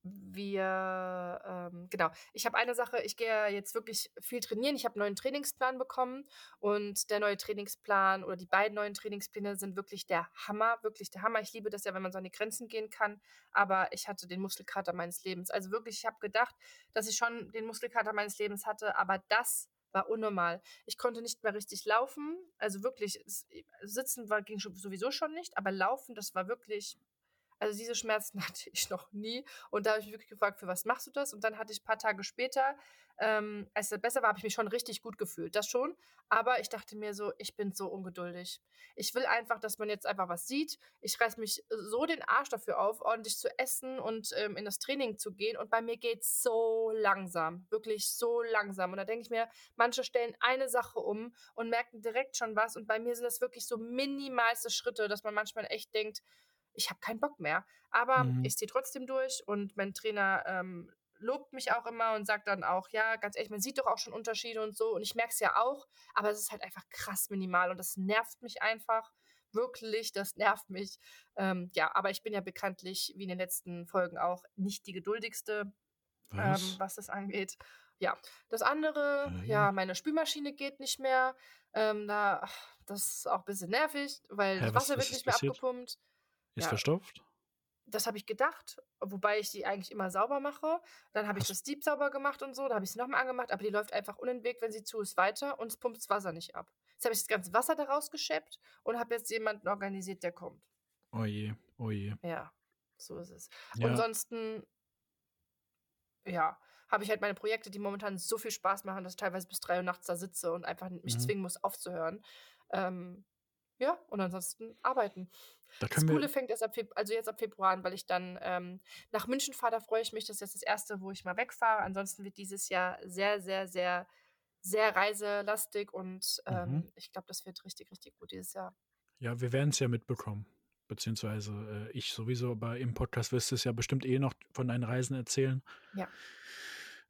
Wir, ähm, genau, ich habe eine Sache, ich gehe jetzt wirklich viel trainieren. Ich habe einen neuen Trainingsplan bekommen und der neue Trainingsplan oder die beiden neuen Trainingspläne sind wirklich der Hammer, wirklich der Hammer. Ich liebe das ja, wenn man so an die Grenzen gehen kann, aber ich hatte den Muskelkater meines Lebens. Also wirklich, ich habe gedacht, dass ich schon den Muskelkater meines Lebens hatte, aber das war unnormal. Ich konnte nicht mehr richtig laufen, also wirklich, sitzen war, ging sowieso schon nicht, aber laufen, das war wirklich, also diese Schmerzen [laughs] hatte ich noch nie. Und da habe ich mich wirklich gefragt, für was machst du das? Und dann hatte ich ein paar Tage später, ähm, als es besser war, habe ich mich schon richtig gut gefühlt. Das schon. Aber ich dachte mir so, ich bin so ungeduldig. Ich will einfach, dass man jetzt einfach was sieht. Ich reiß mich so den Arsch dafür auf, ordentlich zu essen und ähm, in das Training zu gehen. Und bei mir geht es so langsam. Wirklich so langsam. Und da denke ich mir, manche stellen eine Sache um und merken direkt schon was. Und bei mir sind das wirklich so minimalste Schritte, dass man manchmal echt denkt, ich habe keinen Bock mehr. Aber Mhm. ich ziehe trotzdem durch und mein Trainer ähm, lobt mich auch immer und sagt dann auch, ja, ganz ehrlich, man sieht doch auch schon Unterschiede und so. Und ich merke es ja auch, aber es ist halt einfach krass minimal und das nervt mich einfach. Wirklich, das nervt mich. Ähm, ja, aber ich bin ja bekanntlich, wie in den letzten Folgen auch, nicht die geduldigste, ähm, Was? was das angeht. Ja, das andere, Äh, ja, meine Spülmaschine geht nicht mehr. Ähm, da, das ist auch ein bisschen nervig, weil Hä, das was- Wasser was wird ist nicht mehr passiert? abgepumpt. Ist ja. verstopft? Das habe ich gedacht, wobei ich die eigentlich immer sauber mache. Dann habe ich das Deep sauber gemacht und so. Da habe ich sie nochmal angemacht, aber die läuft einfach unentwegt, wenn sie zu ist, weiter und es pumpt das Wasser nicht ab. Jetzt habe ich das ganze Wasser da rausgeschäppt und habe jetzt jemanden organisiert, der kommt. Oh je, oh je. Ja, so ist es. Ja, Ansonsten, ja, habe ich halt meine Projekte, die momentan so viel Spaß machen, dass ich teilweise bis drei Uhr nachts da sitze und einfach mich Mhm. zwingen muss, aufzuhören. Ähm, ja, und ansonsten arbeiten. da Das Coole fängt erst ab, Feb also jetzt ab Februar an, weil ich dann ähm, nach München fahre. Da freue ich mich. Das ist jetzt das erste, wo ich mal wegfahre. Ansonsten wird dieses Jahr sehr, sehr, sehr, sehr reiselastig und ähm, Mhm. ich glaube, das wird richtig, richtig gut dieses Jahr. ja, wir werden es ja mitbekommen. Beziehungsweise äh, ich sowieso, aber im Podcast wirst du es ja bestimmt eh noch von deinen Reisen erzählen. Ja.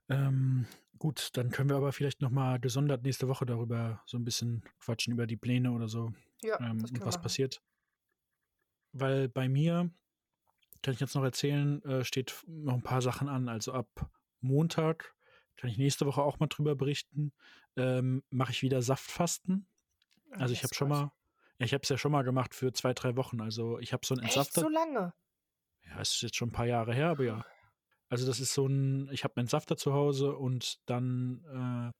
Ähm, gut, dann können wir aber vielleicht nochmal gesondert nächste Woche darüber so ein bisschen quatschen, über die Pläne oder so. Ja, ähm, das und was machen. passiert. Weil bei mir, kann ich jetzt noch erzählen, äh, steht noch ein paar Sachen an. Also ab Montag, kann ich nächste Woche auch mal drüber berichten, ähm, mache ich wieder Saftfasten. Also ich habe schon mal, ich habe es ja schon mal gemacht für zwei, drei Wochen. Also ich habe so Echt Entsafter. so lange? Ja, es ist jetzt schon ein paar Jahre her, aber ja. Also das ist so ein, ich habe einen Entsafter zu Hause und dann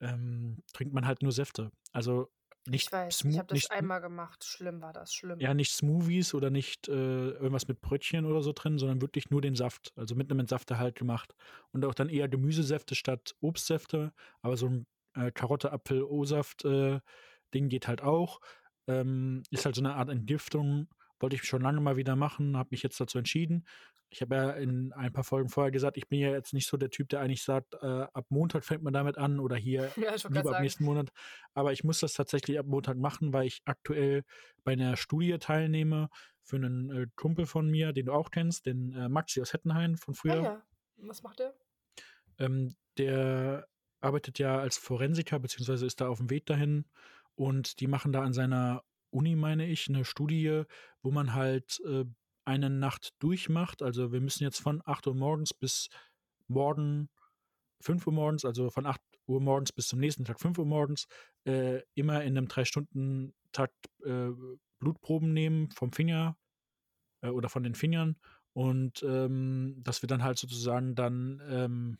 äh, ähm, trinkt man halt nur Säfte. Also nicht Ich weiß, ich habe das nicht einmal gemacht. Schlimm war das, schlimm. ja, nicht Smoothies oder nicht äh, irgendwas mit Brötchen oder so drin, sondern wirklich nur den Saft. Also mit einem Entsafter halt gemacht. Und auch dann eher Gemüsesäfte statt Obstsäfte. Aber so ein äh, Karotte, Apfel, O-Saft äh, geht halt auch. Ähm, ist halt so eine Art Entgiftung. Wollte ich schon lange mal wieder machen, habe mich jetzt dazu entschieden. Ich habe ja in ein paar Folgen vorher gesagt, ich bin ja jetzt nicht so der Typ, der eigentlich sagt, äh, ab Montag fängt man damit an oder hier [laughs] Ja, lieber ab sagen. nächsten Monat. Aber ich muss das tatsächlich ab Montag machen, weil ich aktuell bei einer Studie teilnehme für einen äh, Kumpel von mir, den du auch kennst, den äh, Maxi aus Hettenhain von Ah früher. ja. Was macht der? Ähm, der arbeitet ja als Forensiker, beziehungsweise ist da auf dem Weg dahin. Und die machen da an seiner Uni, meine ich, eine Studie, wo man halt äh, eine Nacht durchmacht. Also wir müssen jetzt von 8 Uhr morgens bis morgen 5 Uhr morgens, also von 8 Uhr morgens bis zum nächsten Tag 5 Uhr morgens, äh, immer in einem 3-Stunden-Takt äh, Blutproben nehmen vom Finger äh, oder von den Fingern und ähm, das wird dann halt sozusagen dann ähm,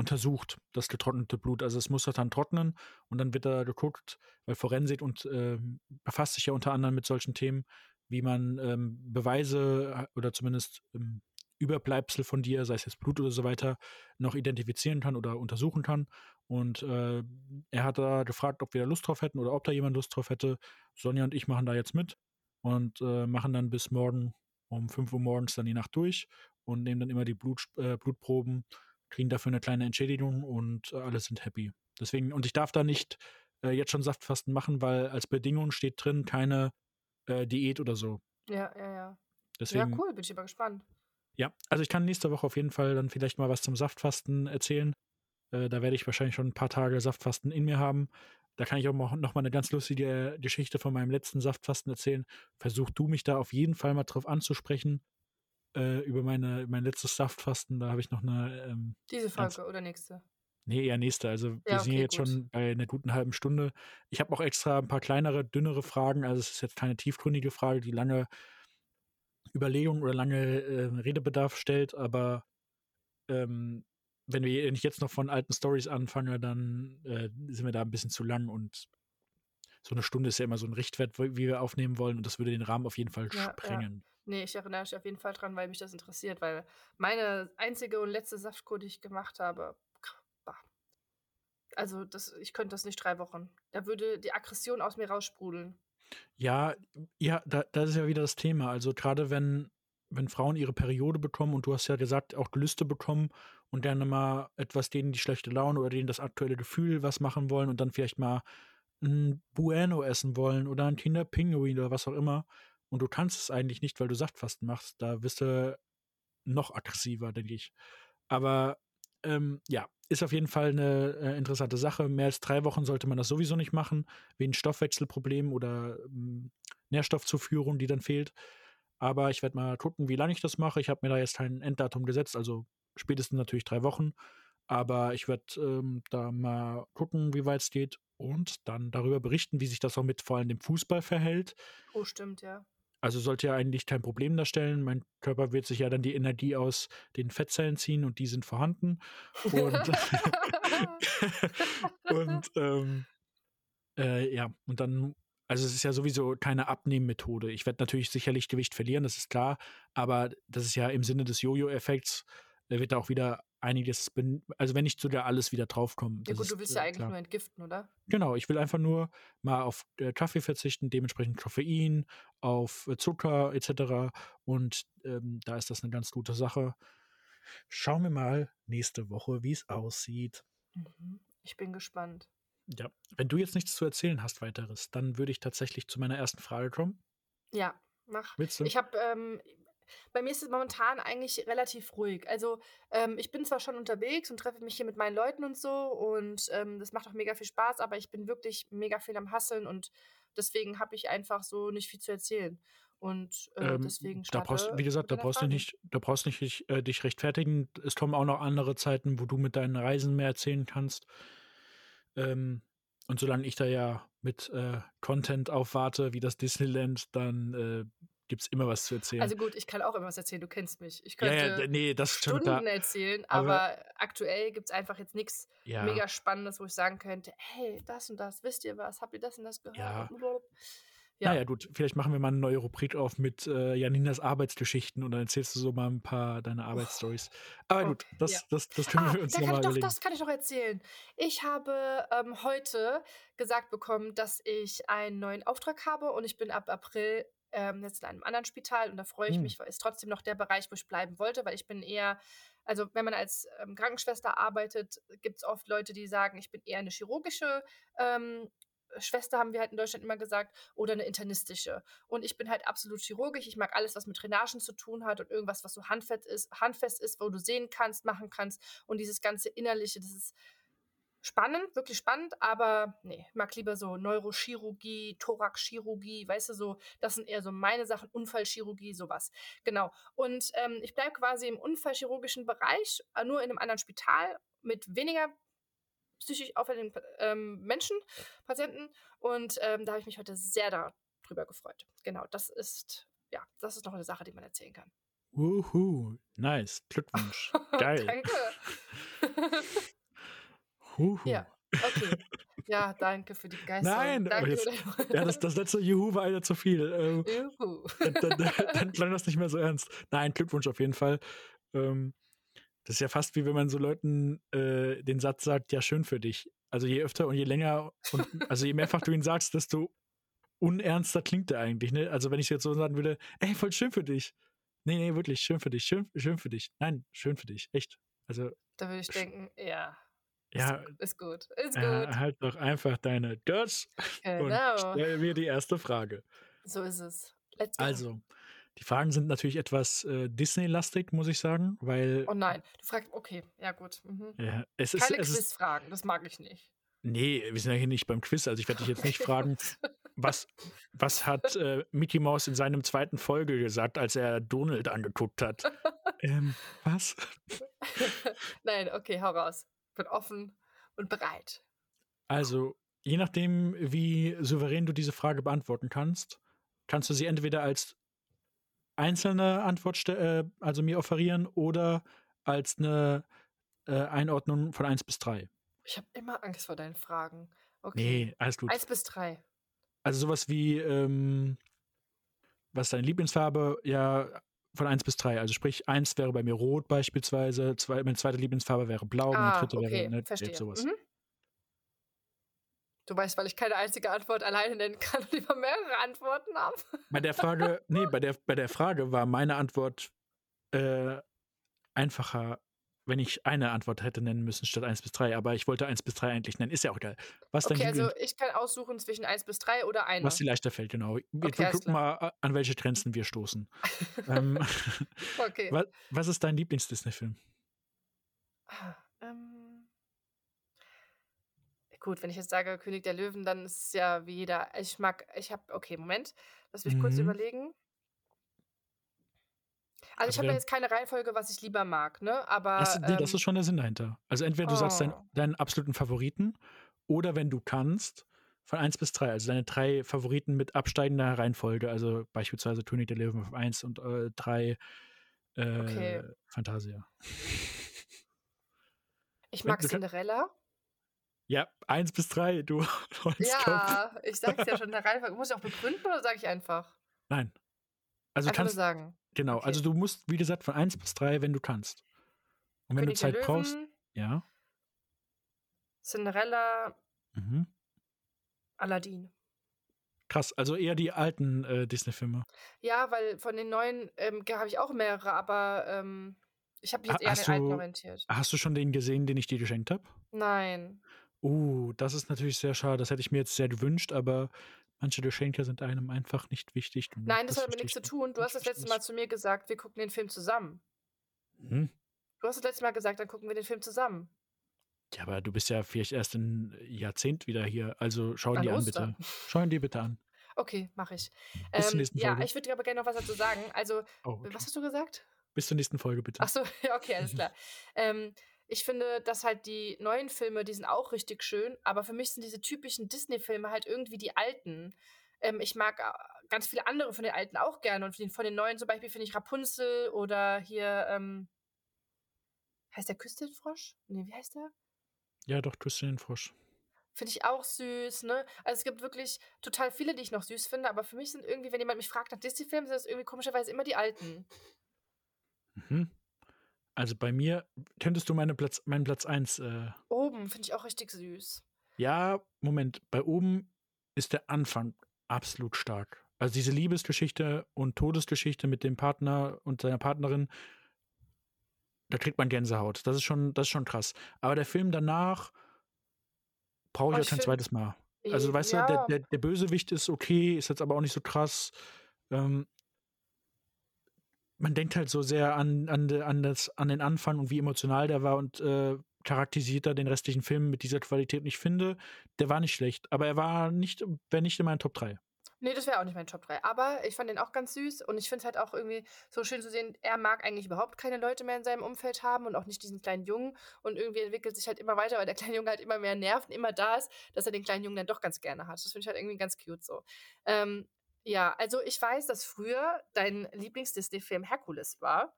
untersucht, das getrocknete Blut. Also es muss das dann trocknen und dann wird da geguckt, weil Forensik und ähm, befasst sich ja unter anderem mit solchen Themen, wie man ähm, Beweise äh, oder zumindest ähm, Überbleibsel von dir, sei es jetzt Blut oder so weiter, noch identifizieren kann oder untersuchen kann. Und äh, er hat da gefragt, ob wir da Lust drauf hätten oder ob da jemand Lust drauf hätte. Sonja und ich machen da jetzt mit und äh, machen dann bis morgen um 5 Uhr morgens dann die Nacht durch und nehmen dann immer die Blut, äh, Blutproben, kriegen dafür eine kleine Entschädigung und äh, alle sind happy. Deswegen, und ich darf da nicht äh, jetzt schon Saftfasten machen, weil als Bedingung steht drin keine äh, Diät oder so. Ja, ja, ja. Deswegen, ja, cool, bin ich aber gespannt. ja, also ich kann nächste Woche auf jeden Fall dann vielleicht mal was zum Saftfasten erzählen. Äh, da werde ich wahrscheinlich schon ein paar Tage Saftfasten in mir haben. Da kann ich auch noch mal eine ganz lustige Geschichte von meinem letzten Saftfasten erzählen. Versuch du mich da auf jeden Fall mal drauf anzusprechen. Äh, über meine, mein letztes Saftfasten. Da habe ich noch eine, ähm, Diese Folge oder nächste? nee, eher nächste. Also wir Ja, sind okay, jetzt gut. schon bei einer guten halben Stunde. Ich habe auch extra ein paar kleinere, dünnere Fragen. Also es ist jetzt keine tiefgründige Frage, die lange Überlegung oder lange äh, Redebedarf stellt, aber ähm, wenn wir wenn ich jetzt noch von alten Stories anfange, dann äh, sind wir da ein bisschen zu lang und so eine Stunde ist ja immer so ein Richtwert, wie wir aufnehmen wollen und das würde den Rahmen auf jeden Fall Ja, ja. sprengen. Nee, ich erinnere mich auf jeden Fall dran, weil mich das interessiert, weil meine einzige und letzte Saftkur, die ich gemacht habe, bah. also das, ich könnte das nicht drei Wochen. Da würde die Aggression aus mir raussprudeln. Ja, ja, da, das ist ja wieder das Thema. Also gerade wenn, wenn Frauen ihre Periode bekommen und du hast ja gesagt, auch Gelüste bekommen und dann mal etwas denen die schlechte Laune oder denen das aktuelle Gefühl was machen wollen und dann vielleicht mal ein Bueno essen wollen oder ein Kinderpinguin oder was auch immer und du kannst es eigentlich nicht, weil du Saftfasten machst, da bist du noch aggressiver, denke ich. Aber ähm, ja, ist auf jeden Fall eine äh, interessante Sache. Mehr als drei Wochen sollte man das sowieso nicht machen, wegen Stoffwechselproblemen oder ähm, Nährstoffzuführung, die dann fehlt. Aber ich werde mal gucken, wie lange ich das mache. Ich habe mir da jetzt kein Enddatum gesetzt, also spätestens natürlich drei Wochen. Aber ich werde ähm, da mal gucken, wie weit es geht und dann darüber berichten, wie sich das auch mit vor allem dem Fußball verhält. Oh, stimmt, ja. Also sollte ja eigentlich kein Problem darstellen. Mein Körper wird sich ja dann die Energie aus den Fettzellen ziehen und die sind vorhanden. Und, [laughs] und ähm, äh, ja, und dann, also es ist ja sowieso keine Abnehmmethode. Ich werde natürlich sicherlich Gewicht verlieren, das ist klar, aber das ist ja im Sinne des Jojo-Effekts, da wird da auch wieder einiges, also wenn nicht sogar alles wieder draufkommen. ja gut, ist, du willst äh, ja eigentlich klar. nur entgiften, oder? Genau, ich will einfach nur mal auf äh, Kaffee verzichten, dementsprechend Koffein, auf äh, Zucker etc. Und ähm, da ist das eine ganz gute Sache. Schauen wir mal nächste Woche, wie es aussieht. Mhm. Ich bin gespannt. Ja, wenn du jetzt nichts zu erzählen hast weiteres, dann würde ich tatsächlich zu meiner ersten Frage kommen. Ja, mach. Willst du? Ich habe, ähm, bei mir ist es momentan eigentlich relativ ruhig. Also ähm, ich bin zwar schon unterwegs und treffe mich hier mit meinen Leuten und so und ähm, das macht auch mega viel Spaß, aber ich bin wirklich mega viel am Hasseln und deswegen habe ich einfach so nicht viel zu erzählen. Und äh, Ähm, deswegen da brauchst, wie gesagt, da brauchst du nicht, da brauchst nicht dich, äh, dich rechtfertigen. Es kommen auch noch andere Zeiten, wo du mit deinen Reisen mehr erzählen kannst. Ähm, und solange ich da ja mit äh, Content aufwarte, wie das Disneyland, dann gibt es immer was zu erzählen. Also gut, ich kann auch immer was erzählen, du kennst mich. Ich ja, könnte ja, nee, das ist schon Stunden klar. erzählen, Aber- aber, aktuell gibt es einfach jetzt nichts Ja, mega Spannendes, wo ich sagen könnte, hey, das und das, wisst ihr was, habt ihr das und das gehört? Ja. Ja. naja, gut, vielleicht machen wir mal eine neue Rubrik auf mit äh, Janinas Arbeitsgeschichten und dann erzählst du so mal ein paar deiner Arbeitsstories. Aber gut, das, ja. das, das können Ah, wir uns da nochmal überlegen. das kann ich doch erzählen. Ich habe ähm, heute gesagt bekommen, dass ich einen neuen Auftrag habe und ich bin ab April ähm, jetzt in einem anderen Spital und da freue ich Hm. mich, weil es trotzdem noch der Bereich, wo ich bleiben wollte, weil ich bin eher, also wenn man als ähm, Krankenschwester arbeitet, gibt es oft Leute, die sagen, ich bin eher eine chirurgische ähm, Schwester, haben wir halt in Deutschland immer gesagt, oder eine internistische. Und ich bin halt absolut chirurgisch. Ich mag alles, was mit Drainagen zu tun hat und irgendwas, was so handfest ist, handfest ist, wo du sehen kannst, machen kannst. Und dieses ganze Innerliche, das ist spannend, wirklich spannend, aber nee, mag lieber so Neurochirurgie, Thoraxchirurgie, weißt du, so, das sind eher so meine Sachen, Unfallchirurgie, sowas. Genau. Und ähm, ich bleibe quasi im unfallchirurgischen Bereich, äh, nur in einem anderen Spital mit weniger psychisch auffälligen ähm, Menschen, Patienten. Und ähm, da habe ich mich heute sehr darüber gefreut. Genau, das ist, ja, das ist noch eine Sache, die man erzählen kann. Wuhu, nice, Glückwunsch, [laughs] geil. Danke. [laughs] Huhu. Ja. Okay. Ja, danke für die Begeisterung. Nein, danke. jetzt- Ja, das, das letzte Juhu war einer zu viel. Ähm, Juhu. dann, dann, [laughs] [laughs] dann klang das nicht mehr so ernst. Nein, Glückwunsch auf jeden Fall. Ähm, das ist ja fast wie wenn man so Leuten äh, den Satz sagt, ja, schön für dich. Also je öfter und je länger und also je mehrfach du ihn sagst, desto unernster klingt er eigentlich. Ne? Also wenn ich jetzt so sagen würde, ey, voll schön für dich. Nee, nee, wirklich, schön für dich, schön, schön für dich. Nein, schön für dich, echt. Also, Da würde ich denken, ja, ja, ist gut. Ist äh, gut. halt doch einfach deine Götz und Genau. stell mir die erste Frage. So ist es. Let's go. Also, die Fragen sind natürlich etwas äh, Disney-lastig, muss ich sagen, weil Oh nein. Du fragst, okay, ja gut. Mhm. ja, es ist, Keine es ist. Quizfragen, das mag ich nicht. Nee, wir sind ja hier nicht beim Quiz, also ich werde dich jetzt nicht fragen, [laughs] was, was hat äh, Mickey Mouse in seinem zweiten Folge gesagt, als er Donald angeguckt hat? [laughs] ähm, was? Nein, okay, hau raus. Bin offen und bereit. Also, je nachdem, wie souverän du diese Frage beantworten kannst, kannst du sie entweder als einzelne Antwort äh, also mir offerieren oder als eine äh, Einordnung von 1 bis 3. Ich habe immer Angst vor deinen Fragen. Okay. Nee, alles gut. Eins bis drei. Also sowas wie, ähm, was ist deine Lieblingsfarbe? Ja, von 1 bis 3. Also sprich, 1 wäre bei mir rot beispielsweise, zwei, meine zweite Lieblingsfarbe wäre blau, meine Ah, dritte okay, wäre ne, verstehe. sowas. Mhm. Du weißt, weil ich keine einzige Antwort alleine nennen kann und lieber mehrere Antworten habe. Bei der Frage, nee, bei der, bei der Frage war meine Antwort äh, einfacher, wenn ich eine Antwort hätte nennen müssen statt 1 bis 3, aber ich wollte 1 bis 3 eigentlich nennen. Ist ja auch egal. Was Okay, also ich kann aussuchen zwischen eins bis drei oder eine. was dir leichter fällt, genau. Wir Okay, alles gucken mal, an welche Grenzen wir stoßen. [laughs] ähm, Okay. [laughs] was, was ist dein Lieblings-Disney-Film? Ah, ähm. Gut, wenn ich jetzt sage König der Löwen, dann ist es ja wie jeder. Ich mag, ich habe, okay, Moment, lass mich kurz Mhm. überlegen. Also, Also ich habe ja jetzt keine Reihenfolge, was ich lieber mag, ne? Aber. Das, nee, das ähm, ist schon der Sinn dahinter. Also entweder du sagst dein, Oh. deinen absoluten Favoriten oder wenn du kannst, von 1 bis 3, also deine drei Favoriten mit absteigender Reihenfolge, also beispielsweise König der Löwen auf 1 und 3 äh, Okay. Fantasia. ich mag Cinderella. Ja, 1 bis 3, du [laughs] Holzkopf. Ja, ich sag's ja schon, der Reihenfolge. Muss ich auch begründen oder sage ich einfach? Nein. Also du kannst, sagen. genau, okay. also du musst, wie gesagt, von 1 bis 3, wenn du kannst. Und wenn König du Zeit der brauchst, Löwen, ja. Cinderella, Mhm. Aladdin. Krass, also eher die alten äh, Disney-Filme. Ja, weil von den neuen ähm, habe ich auch mehrere, aber ähm, ich habe mich Ha- jetzt eher an hast den alten du- orientiert. Hast du schon den gesehen, den ich dir geschenkt habe? Nein. Uh, das ist natürlich sehr schade. Das hätte ich mir jetzt sehr gewünscht, aber manche Geschenke sind einem einfach nicht wichtig. Nein, das, hat damit nichts zu tun. Du hast das letzte Mal zu mir gesagt, wir gucken den Film zusammen. Hm? Du hast das letzte Mal gesagt, dann gucken wir den Film zusammen. Ja, aber du bist ja vielleicht erst ein Jahrzehnt wieder hier. Also schau ihn An dir an, bitte. Schau ihn dir bitte an. Okay, mache ich. Bis zur Ähm, nächsten ja, Folge. ich würde aber gerne noch was dazu sagen. Also, Oh, okay. was hast du gesagt? Bis zur nächsten Folge, bitte. Ach so, ja, [laughs] okay, alles klar. [laughs] ähm, ich finde, dass halt die neuen Filme, die sind auch richtig schön, aber für mich sind diese typischen Disney-Filme halt irgendwie die alten. ähm, ich mag äh, ganz viele andere von den alten auch gerne. Und von den neuen zum Beispiel finde ich Rapunzel oder hier, ähm, heißt der Küstenfrosch? Nee, wie heißt der? Ja, doch, Küstenfrosch. Finde ich auch süß, ne? Also es gibt wirklich total viele, die ich noch süß finde, aber für mich sind irgendwie, wenn jemand mich fragt nach Disney-Filmen, sind das irgendwie komischerweise immer die alten. Mhm. Also bei mir, könntest du meine Platz, meinen Platz 1. Äh, oben finde ich auch richtig süß. Ja, Moment. Bei oben ist der Anfang absolut stark. Also diese Liebesgeschichte und Todesgeschichte mit dem Partner und seiner Partnerin, da kriegt man Gänsehaut. Das ist schon, das ist schon krass. Aber der Film danach brauche ich ja kein zweites Mal. Also, weißt ja. du, der, der, der, Bösewicht ist okay, ist jetzt aber auch nicht so krass. Ähm, man denkt halt so sehr an, an, an, das, an den Anfang und wie emotional der war und äh, charakterisiert da den restlichen Film mit dieser Qualität. Und ich finde, der war nicht schlecht, aber er war nicht, wäre nicht in meinen Top 3. Nee, das wäre auch nicht mein Top 3. Aber ich fand den auch ganz süß und ich finde es halt auch irgendwie so schön zu sehen, er mag eigentlich überhaupt keine Leute mehr in seinem Umfeld haben und auch nicht diesen kleinen Jungen. Und irgendwie entwickelt sich halt immer weiter, weil der kleine Junge halt immer mehr nervt und immer da ist, dass er den kleinen Jungen dann doch ganz gerne hat. Das finde ich halt irgendwie ganz cute so. Ähm, ja, also ich weiß, dass früher dein Lieblings-Disney-Film Herkules war.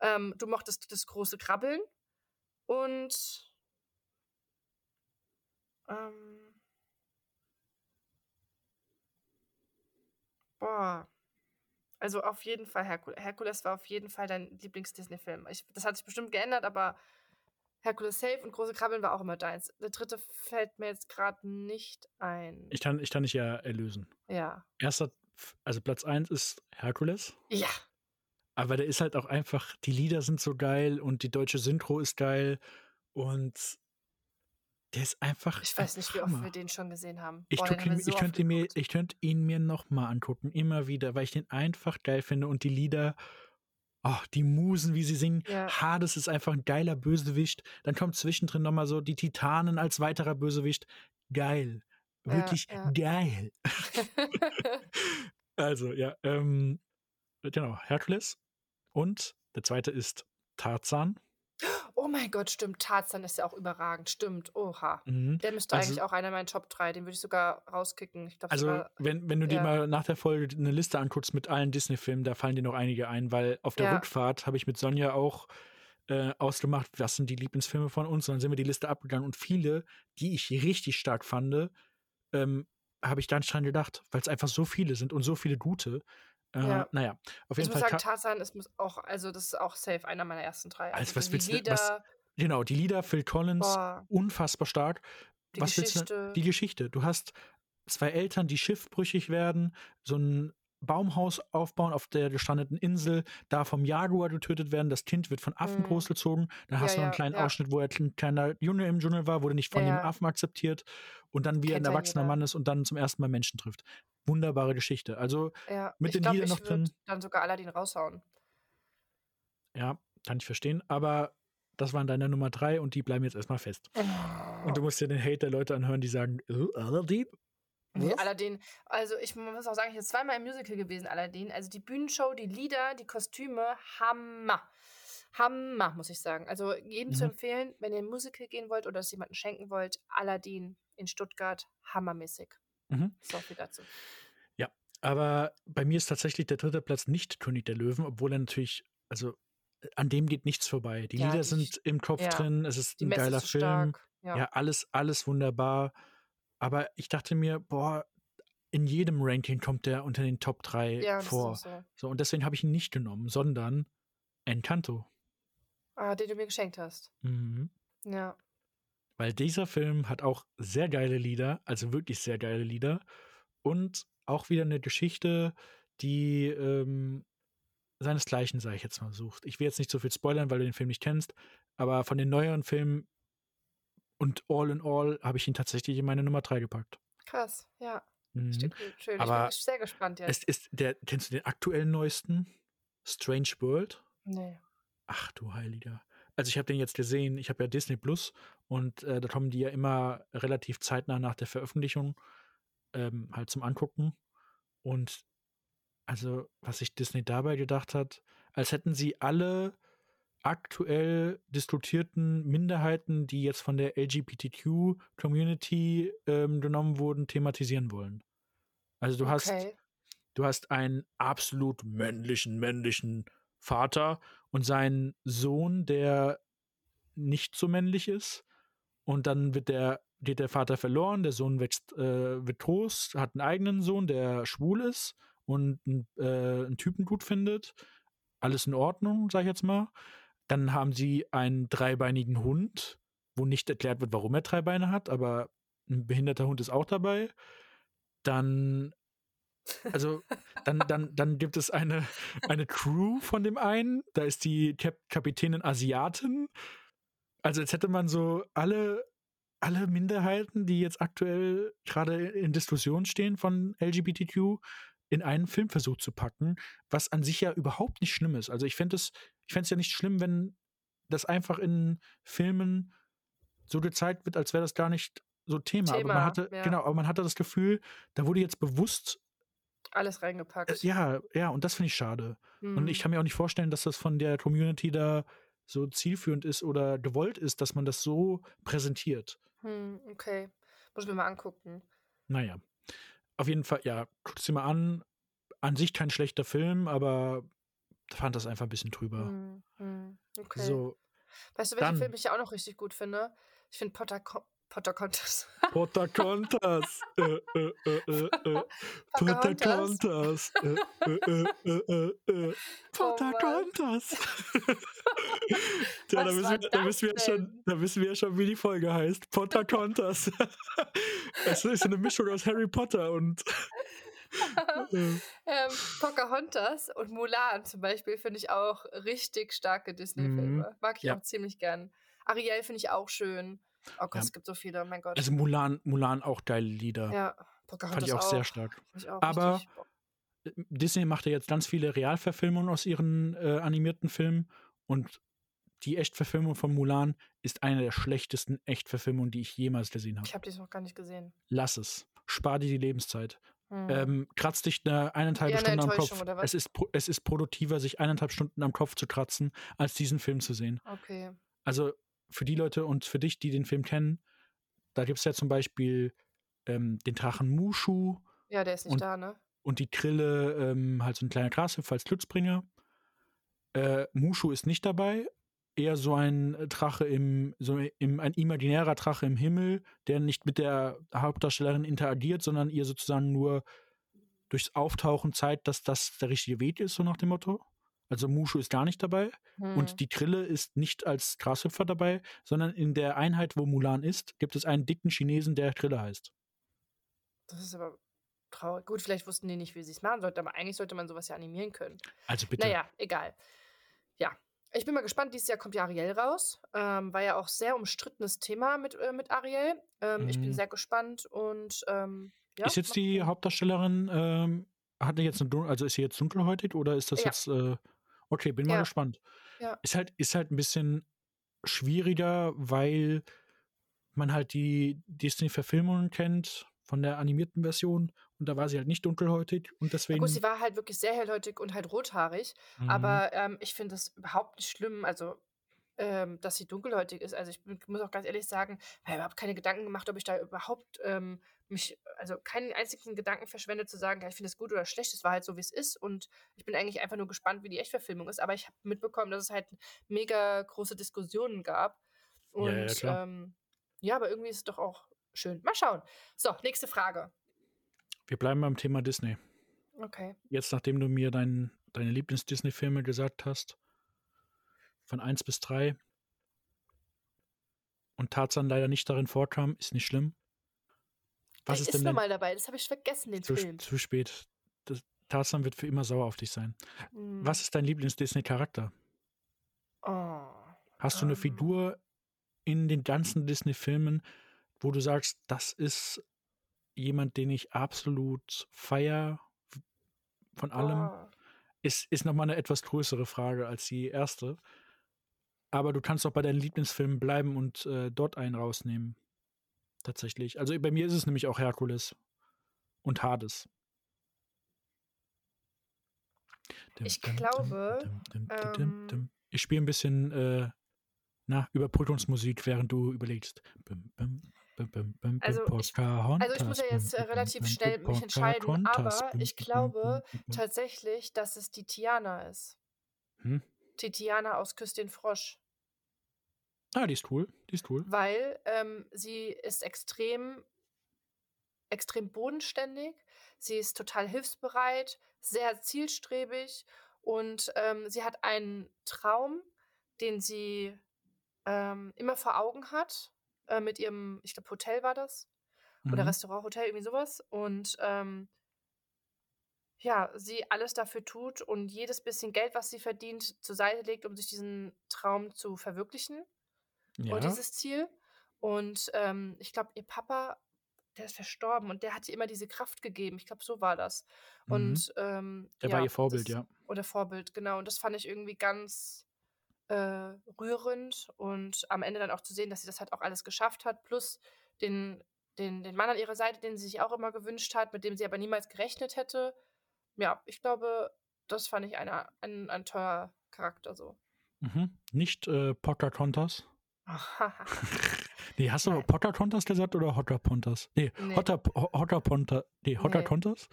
Ähm, du mochtest das große Krabbeln und ähm, Boah. Also auf jeden Fall Herkules. Herkules war auf jeden Fall dein Lieblings-Disney-Film. Das hat sich bestimmt geändert, aber Herkules Safe und Große Krabbeln war auch immer deins. Der dritte fällt mir jetzt gerade nicht ein. Ich kann, ich kann dich ja erlösen. Ja. Erster, also Platz 1 ist Herkules. Ja. Aber der ist halt auch einfach, die Lieder sind so geil und die deutsche Synchro ist geil und der ist einfach. Ich weiß nicht, wie oft wir den schon gesehen haben. Ich, Boah, ihn, so ich, könnte mir, ich könnte ihn mir nochmal angucken, immer wieder, weil ich den einfach geil finde und die Lieder, oh, die Musen, wie sie singen. Ja. Hades ist einfach ein geiler Bösewicht. Dann kommt zwischendrin nochmal so die Titanen als weiterer Bösewicht. Geil. Wirklich ja, ja. geil. [laughs] also, ja, ähm, genau, Herkules. Und der zweite ist Tarzan. Oh mein Gott, stimmt. Tarzan ist ja auch überragend. Stimmt. Oha. Mhm. Der müsste also, eigentlich auch einer meiner Top 3. Den würde ich sogar rauskicken. Ich glaub, also, sogar, wenn, wenn du ja. dir mal nach der Folge eine Liste anguckst mit allen Disney-Filmen, da fallen dir noch einige ein, weil auf der ja. Rückfahrt habe ich mit Sonja auch äh, ausgemacht, was sind die Lieblingsfilme von uns. Und dann sind wir die Liste abgegangen und viele, die ich richtig stark fand, ähm, habe ich dann dran gedacht, weil es einfach so viele sind und so viele gute. Äh, ja. Naja, auf jeden ich Fall. Ich muss sagen, Tarzan ist auch, also das ist auch safe einer meiner ersten drei. Also, was willst Lieder, was, genau, die Lieder, Phil Collins, boah. unfassbar stark. Die was Geschichte. Du, die Geschichte. Du hast zwei Eltern, die schiffbrüchig werden, so ein Baumhaus aufbauen auf der gestrandeten Insel, da vom Jaguar getötet werden, das Kind wird von Affen mhm. großgezogen, dann hast ja, du noch einen kleinen ja. Ausschnitt, wo er ein kleiner Junge im Dschungel war, wurde nicht von ja, dem Affen akzeptiert und dann wie er ein erwachsener Mann ist und dann zum ersten Mal Menschen trifft. Wunderbare Geschichte. Also mit den Liedern noch drin. Dann sogar Aladdin raushauen. Ja, kann ich verstehen, aber das waren deine Nummer drei und die bleiben jetzt erstmal fest. Oh. Und du musst dir den Hate der Leute anhören, die sagen, äh, Aladdin? Nee, Aladdin, also ich muss auch sagen, ich bin zweimal im Musical gewesen, Aladdin. Also die Bühnenshow, die Lieder, die Kostüme, Hammer. Hammer, muss ich sagen. Also jedem mhm. zu empfehlen, wenn ihr ein Musical gehen wollt oder es jemandem schenken wollt, Aladdin in Stuttgart, hammermäßig. Mhm. So viel dazu. Ja, aber bei mir ist tatsächlich der dritte Platz nicht König der Löwen, obwohl er natürlich, also äh, an dem geht nichts vorbei. Die ja, Lieder die, sind im Kopf ja. drin, es ist ein geiler Film. Ja. ja, alles, alles wunderbar. Aber ich dachte mir, boah, in jedem Ranking kommt der unter den Top 3 ja, vor. So. so. und deswegen habe ich ihn nicht genommen, sondern Encanto. Ah, den du mir geschenkt hast. Mhm. Ja. Weil dieser Film hat auch sehr geile Lieder, also wirklich sehr geile Lieder. Und auch wieder eine Geschichte, die ähm, seinesgleichen, sage ich jetzt mal, sucht. Ich will jetzt nicht so viel spoilern, weil du den Film nicht kennst, aber von den neueren Filmen und all in all habe ich ihn tatsächlich in meine Nummer 3 gepackt. Krass, ja. Mhm. Schön. Aber ich bin sehr gespannt jetzt. Es ist der, kennst du den aktuellen neuesten? Strange World? Nee. Ach du Heiliger. Also ich habe den jetzt gesehen, ich habe ja Disney Plus und äh, da kommen die ja immer relativ zeitnah nach der Veröffentlichung ähm, halt zum Angucken. Und also, was sich Disney dabei gedacht hat, als hätten sie alle aktuell diskutierten Minderheiten, die jetzt von der LGBTQ-Community ähm, genommen wurden, thematisieren wollen. Also du hast, Okay. du hast einen absolut männlichen, männlichen Vater und seinen Sohn, der nicht so männlich ist. Und dann wird der, geht der Vater verloren, der Sohn wächst, äh, wird groß, hat einen eigenen Sohn, der schwul ist und äh, einen Typen gut findet. Alles in Ordnung, sag ich jetzt mal. Dann haben sie einen dreibeinigen Hund, wo nicht erklärt wird, warum er drei Beine hat, aber ein behinderter Hund ist auch dabei. Dann, also, dann, dann, dann gibt es eine, eine Crew von dem einen. Da ist die Kap Kapitänin Asiatin. Also, jetzt hätte man so alle, alle Minderheiten, die jetzt aktuell gerade in Diskussion stehen von LGBTQ, in einen Film versucht zu packen, was an sich ja überhaupt nicht schlimm ist. Also ich fände es ich fänd's ja nicht schlimm, wenn das einfach in Filmen so gezeigt wird, als wäre das gar nicht so Thema. aber Thema, man hatte, ja. genau, aber man hatte das Gefühl, da wurde jetzt bewusst, Alles äh, reingepackt. ja, ja, und das finde ich schade. Und Hm. ich kann mir auch nicht vorstellen, dass das von der Community da so zielführend ist oder gewollt ist, dass man das so präsentiert. Hm, okay. Muss ich mir mal angucken. Naja. Auf jeden Fall, ja, guck es dir mal an. An sich kein schlechter Film, aber fand das einfach ein bisschen drüber. Hm, hm, okay. So, Weißt du, welchen dann- Film ich auch noch richtig gut finde? Ich finde Potter [laughs] Pocahontas. Pocahontas. äh, äh, äh, äh, äh. [laughs] Mann. Pocahontas. [laughs] ja, da wissen, wir, da, wissen wir schon, da wissen wir schon, wie die Folge heißt. Pocahontas. es ist eine Mischung aus Harry Potter und. äh, ähm, Pocahontas und Mulan zum Beispiel finde ich auch richtig starke Disney-Filme. Mag ich Mhm. Ja. auch ziemlich gern. Ariel finde ich auch schön. Oh Gott, Ja. es gibt so viele, mein Gott. also Mulan, Mulan auch geile Lieder. ja, Pocahontas Fand ich auch, sehr stark. Auch Aber- richtig- Disney macht ja jetzt ganz viele Realverfilmungen aus ihren äh, animierten Filmen und die Echtverfilmung von Mulan ist eine der schlechtesten Echtverfilmungen, die ich jemals gesehen habe. Ich habe die noch gar nicht gesehen. Lass es. Spar dir die Lebenszeit. Hm. Ähm, kratz dich eine eineinhalb eine Stunden am Kopf. Es ist, es ist produktiver, sich eineinhalb Stunden am Kopf zu kratzen, als diesen Film zu sehen. okay. Also für die Leute und für dich, die den Film kennen, da gibt es ja zum Beispiel ähm, den Drachen Mushu, Ja, der ist nicht Und- da, ne? und die Trille ähm, halt so ein kleiner Grashüpfer als Glücksbringer. Äh, Mushu ist nicht dabei. Eher so ein Drache im, so im, ein imaginärer Drache im Himmel, der nicht mit der Hauptdarstellerin interagiert, sondern ihr sozusagen nur durchs Auftauchen zeigt, dass das der richtige Weg ist, so nach dem Motto. Also Mushu ist gar nicht dabei. Hm. Und die Trille ist nicht als Grashüpfer dabei, sondern in der Einheit, wo Mulan ist, gibt es einen dicken Chinesen, der Trille heißt. Das ist aber traurig. Gut, vielleicht wussten die nicht, wie sie es machen sollten, aber eigentlich sollte man sowas ja animieren können. Also bitte. Naja, egal. Ja. Ich bin mal gespannt, dieses Jahr kommt ja Ariel raus. Ähm, war ja auch sehr umstrittenes Thema mit, äh, mit Ariel. Ähm, Ich bin Mhm. sehr gespannt und ähm, ja. ist jetzt die. Hauptdarstellerin, ähm, hat die jetzt eine, also ist sie jetzt dunkelhäutig oder ist das Ja. jetzt, äh, okay, bin mal Ja. gespannt. Ja. Ist halt, ist halt ein bisschen schwieriger, weil man halt die Disney-Verfilmungen kennt von der animierten Version und da war sie halt nicht dunkelhäutig und Ja, deswegen. gut, sie war halt wirklich sehr hellhäutig und halt rothaarig. Mhm. Aber ähm, ich finde das überhaupt nicht schlimm, also ähm, dass sie dunkelhäutig ist. Also ich muss auch ganz ehrlich sagen, ich habe überhaupt keine Gedanken gemacht, ob ich da überhaupt ähm, mich, also keinen einzigen Gedanken verschwendet zu sagen, ja, ich finde es gut oder schlecht. Es war halt so, wie es ist. Und ich bin eigentlich einfach nur gespannt, wie die Echtverfilmung ist. Aber ich habe mitbekommen, dass es halt mega große Diskussionen gab. Ja, Und ja, klar. ähm, ja, aber irgendwie ist es doch auch schön. Mal schauen. So, nächste Frage. Wir bleiben beim Thema Disney. Okay. Jetzt, nachdem du mir dein, deine Lieblings-Disney-Filme gesagt hast, von 1 bis 3 und Tarzan leider nicht darin vorkam, ist nicht schlimm. Was ist ist denn nochmal dabei, das habe ich vergessen, den zu, Film. zu spät? Das, Tarzan wird für immer sauer auf dich sein. Hm. Was ist dein Lieblings-Disney-Charakter? Oh. Hast du eine Ähm. Figur in den ganzen Disney-Filmen, wo du sagst, das ist jemand, den ich absolut feier von allem? Oh. ist, ist nochmal eine etwas größere Frage als die erste. Aber du kannst auch bei deinen Lieblingsfilmen bleiben und äh, dort einen rausnehmen. Tatsächlich. Also bei mir ist es nämlich auch Herkules und Hades. Ich glaube, ähm. Ich spiele ein bisschen äh, na, Überbrückungsmusik, während du überlegst. Also ich, also ich muss ja jetzt äh, relativ schnell mich entscheiden, aber ich glaube tatsächlich, dass es die Tiana ist. Hm? Die Tiana aus Küss den Frosch. Ah, die ist cool. Die ist cool. Weil ähm, sie ist extrem, extrem bodenständig. Sie ist total hilfsbereit, sehr zielstrebig und ähm, sie hat einen Traum, den sie ähm, immer vor Augen hat. Äh, mit ihrem, ich glaube, Hotel war das. Mhm. Oder Restaurant, Hotel, irgendwie sowas. Und ähm, ja, sie alles dafür tut und jedes bisschen Geld, was sie verdient, zur Seite legt, um sich diesen Traum zu verwirklichen. Ja. Und dieses Ziel. Und ähm, ich glaube, ihr Papa, der ist verstorben und der hat ihr immer diese Kraft gegeben. Ich glaube, so war das. Mhm. Und ähm, der ja, war ihr Vorbild, das, ja. Oder Vorbild, genau. Und das fand ich irgendwie ganz äh, rührend und am Ende dann auch zu sehen, dass sie das halt auch alles geschafft hat, plus den, den, den Mann an ihrer Seite, den sie sich auch immer gewünscht hat, mit dem sie aber niemals gerechnet hätte ja, ich glaube, das fand ich eine, ein, ein teurer Charakter so. Mhm. Nicht äh, Pocahontas? Nee, hast du Nein. Pocahontas gesagt oder Hotter Pontas? Nee, nee. Hotter, Hotter Ponta, nee, Hotter nee. Contas?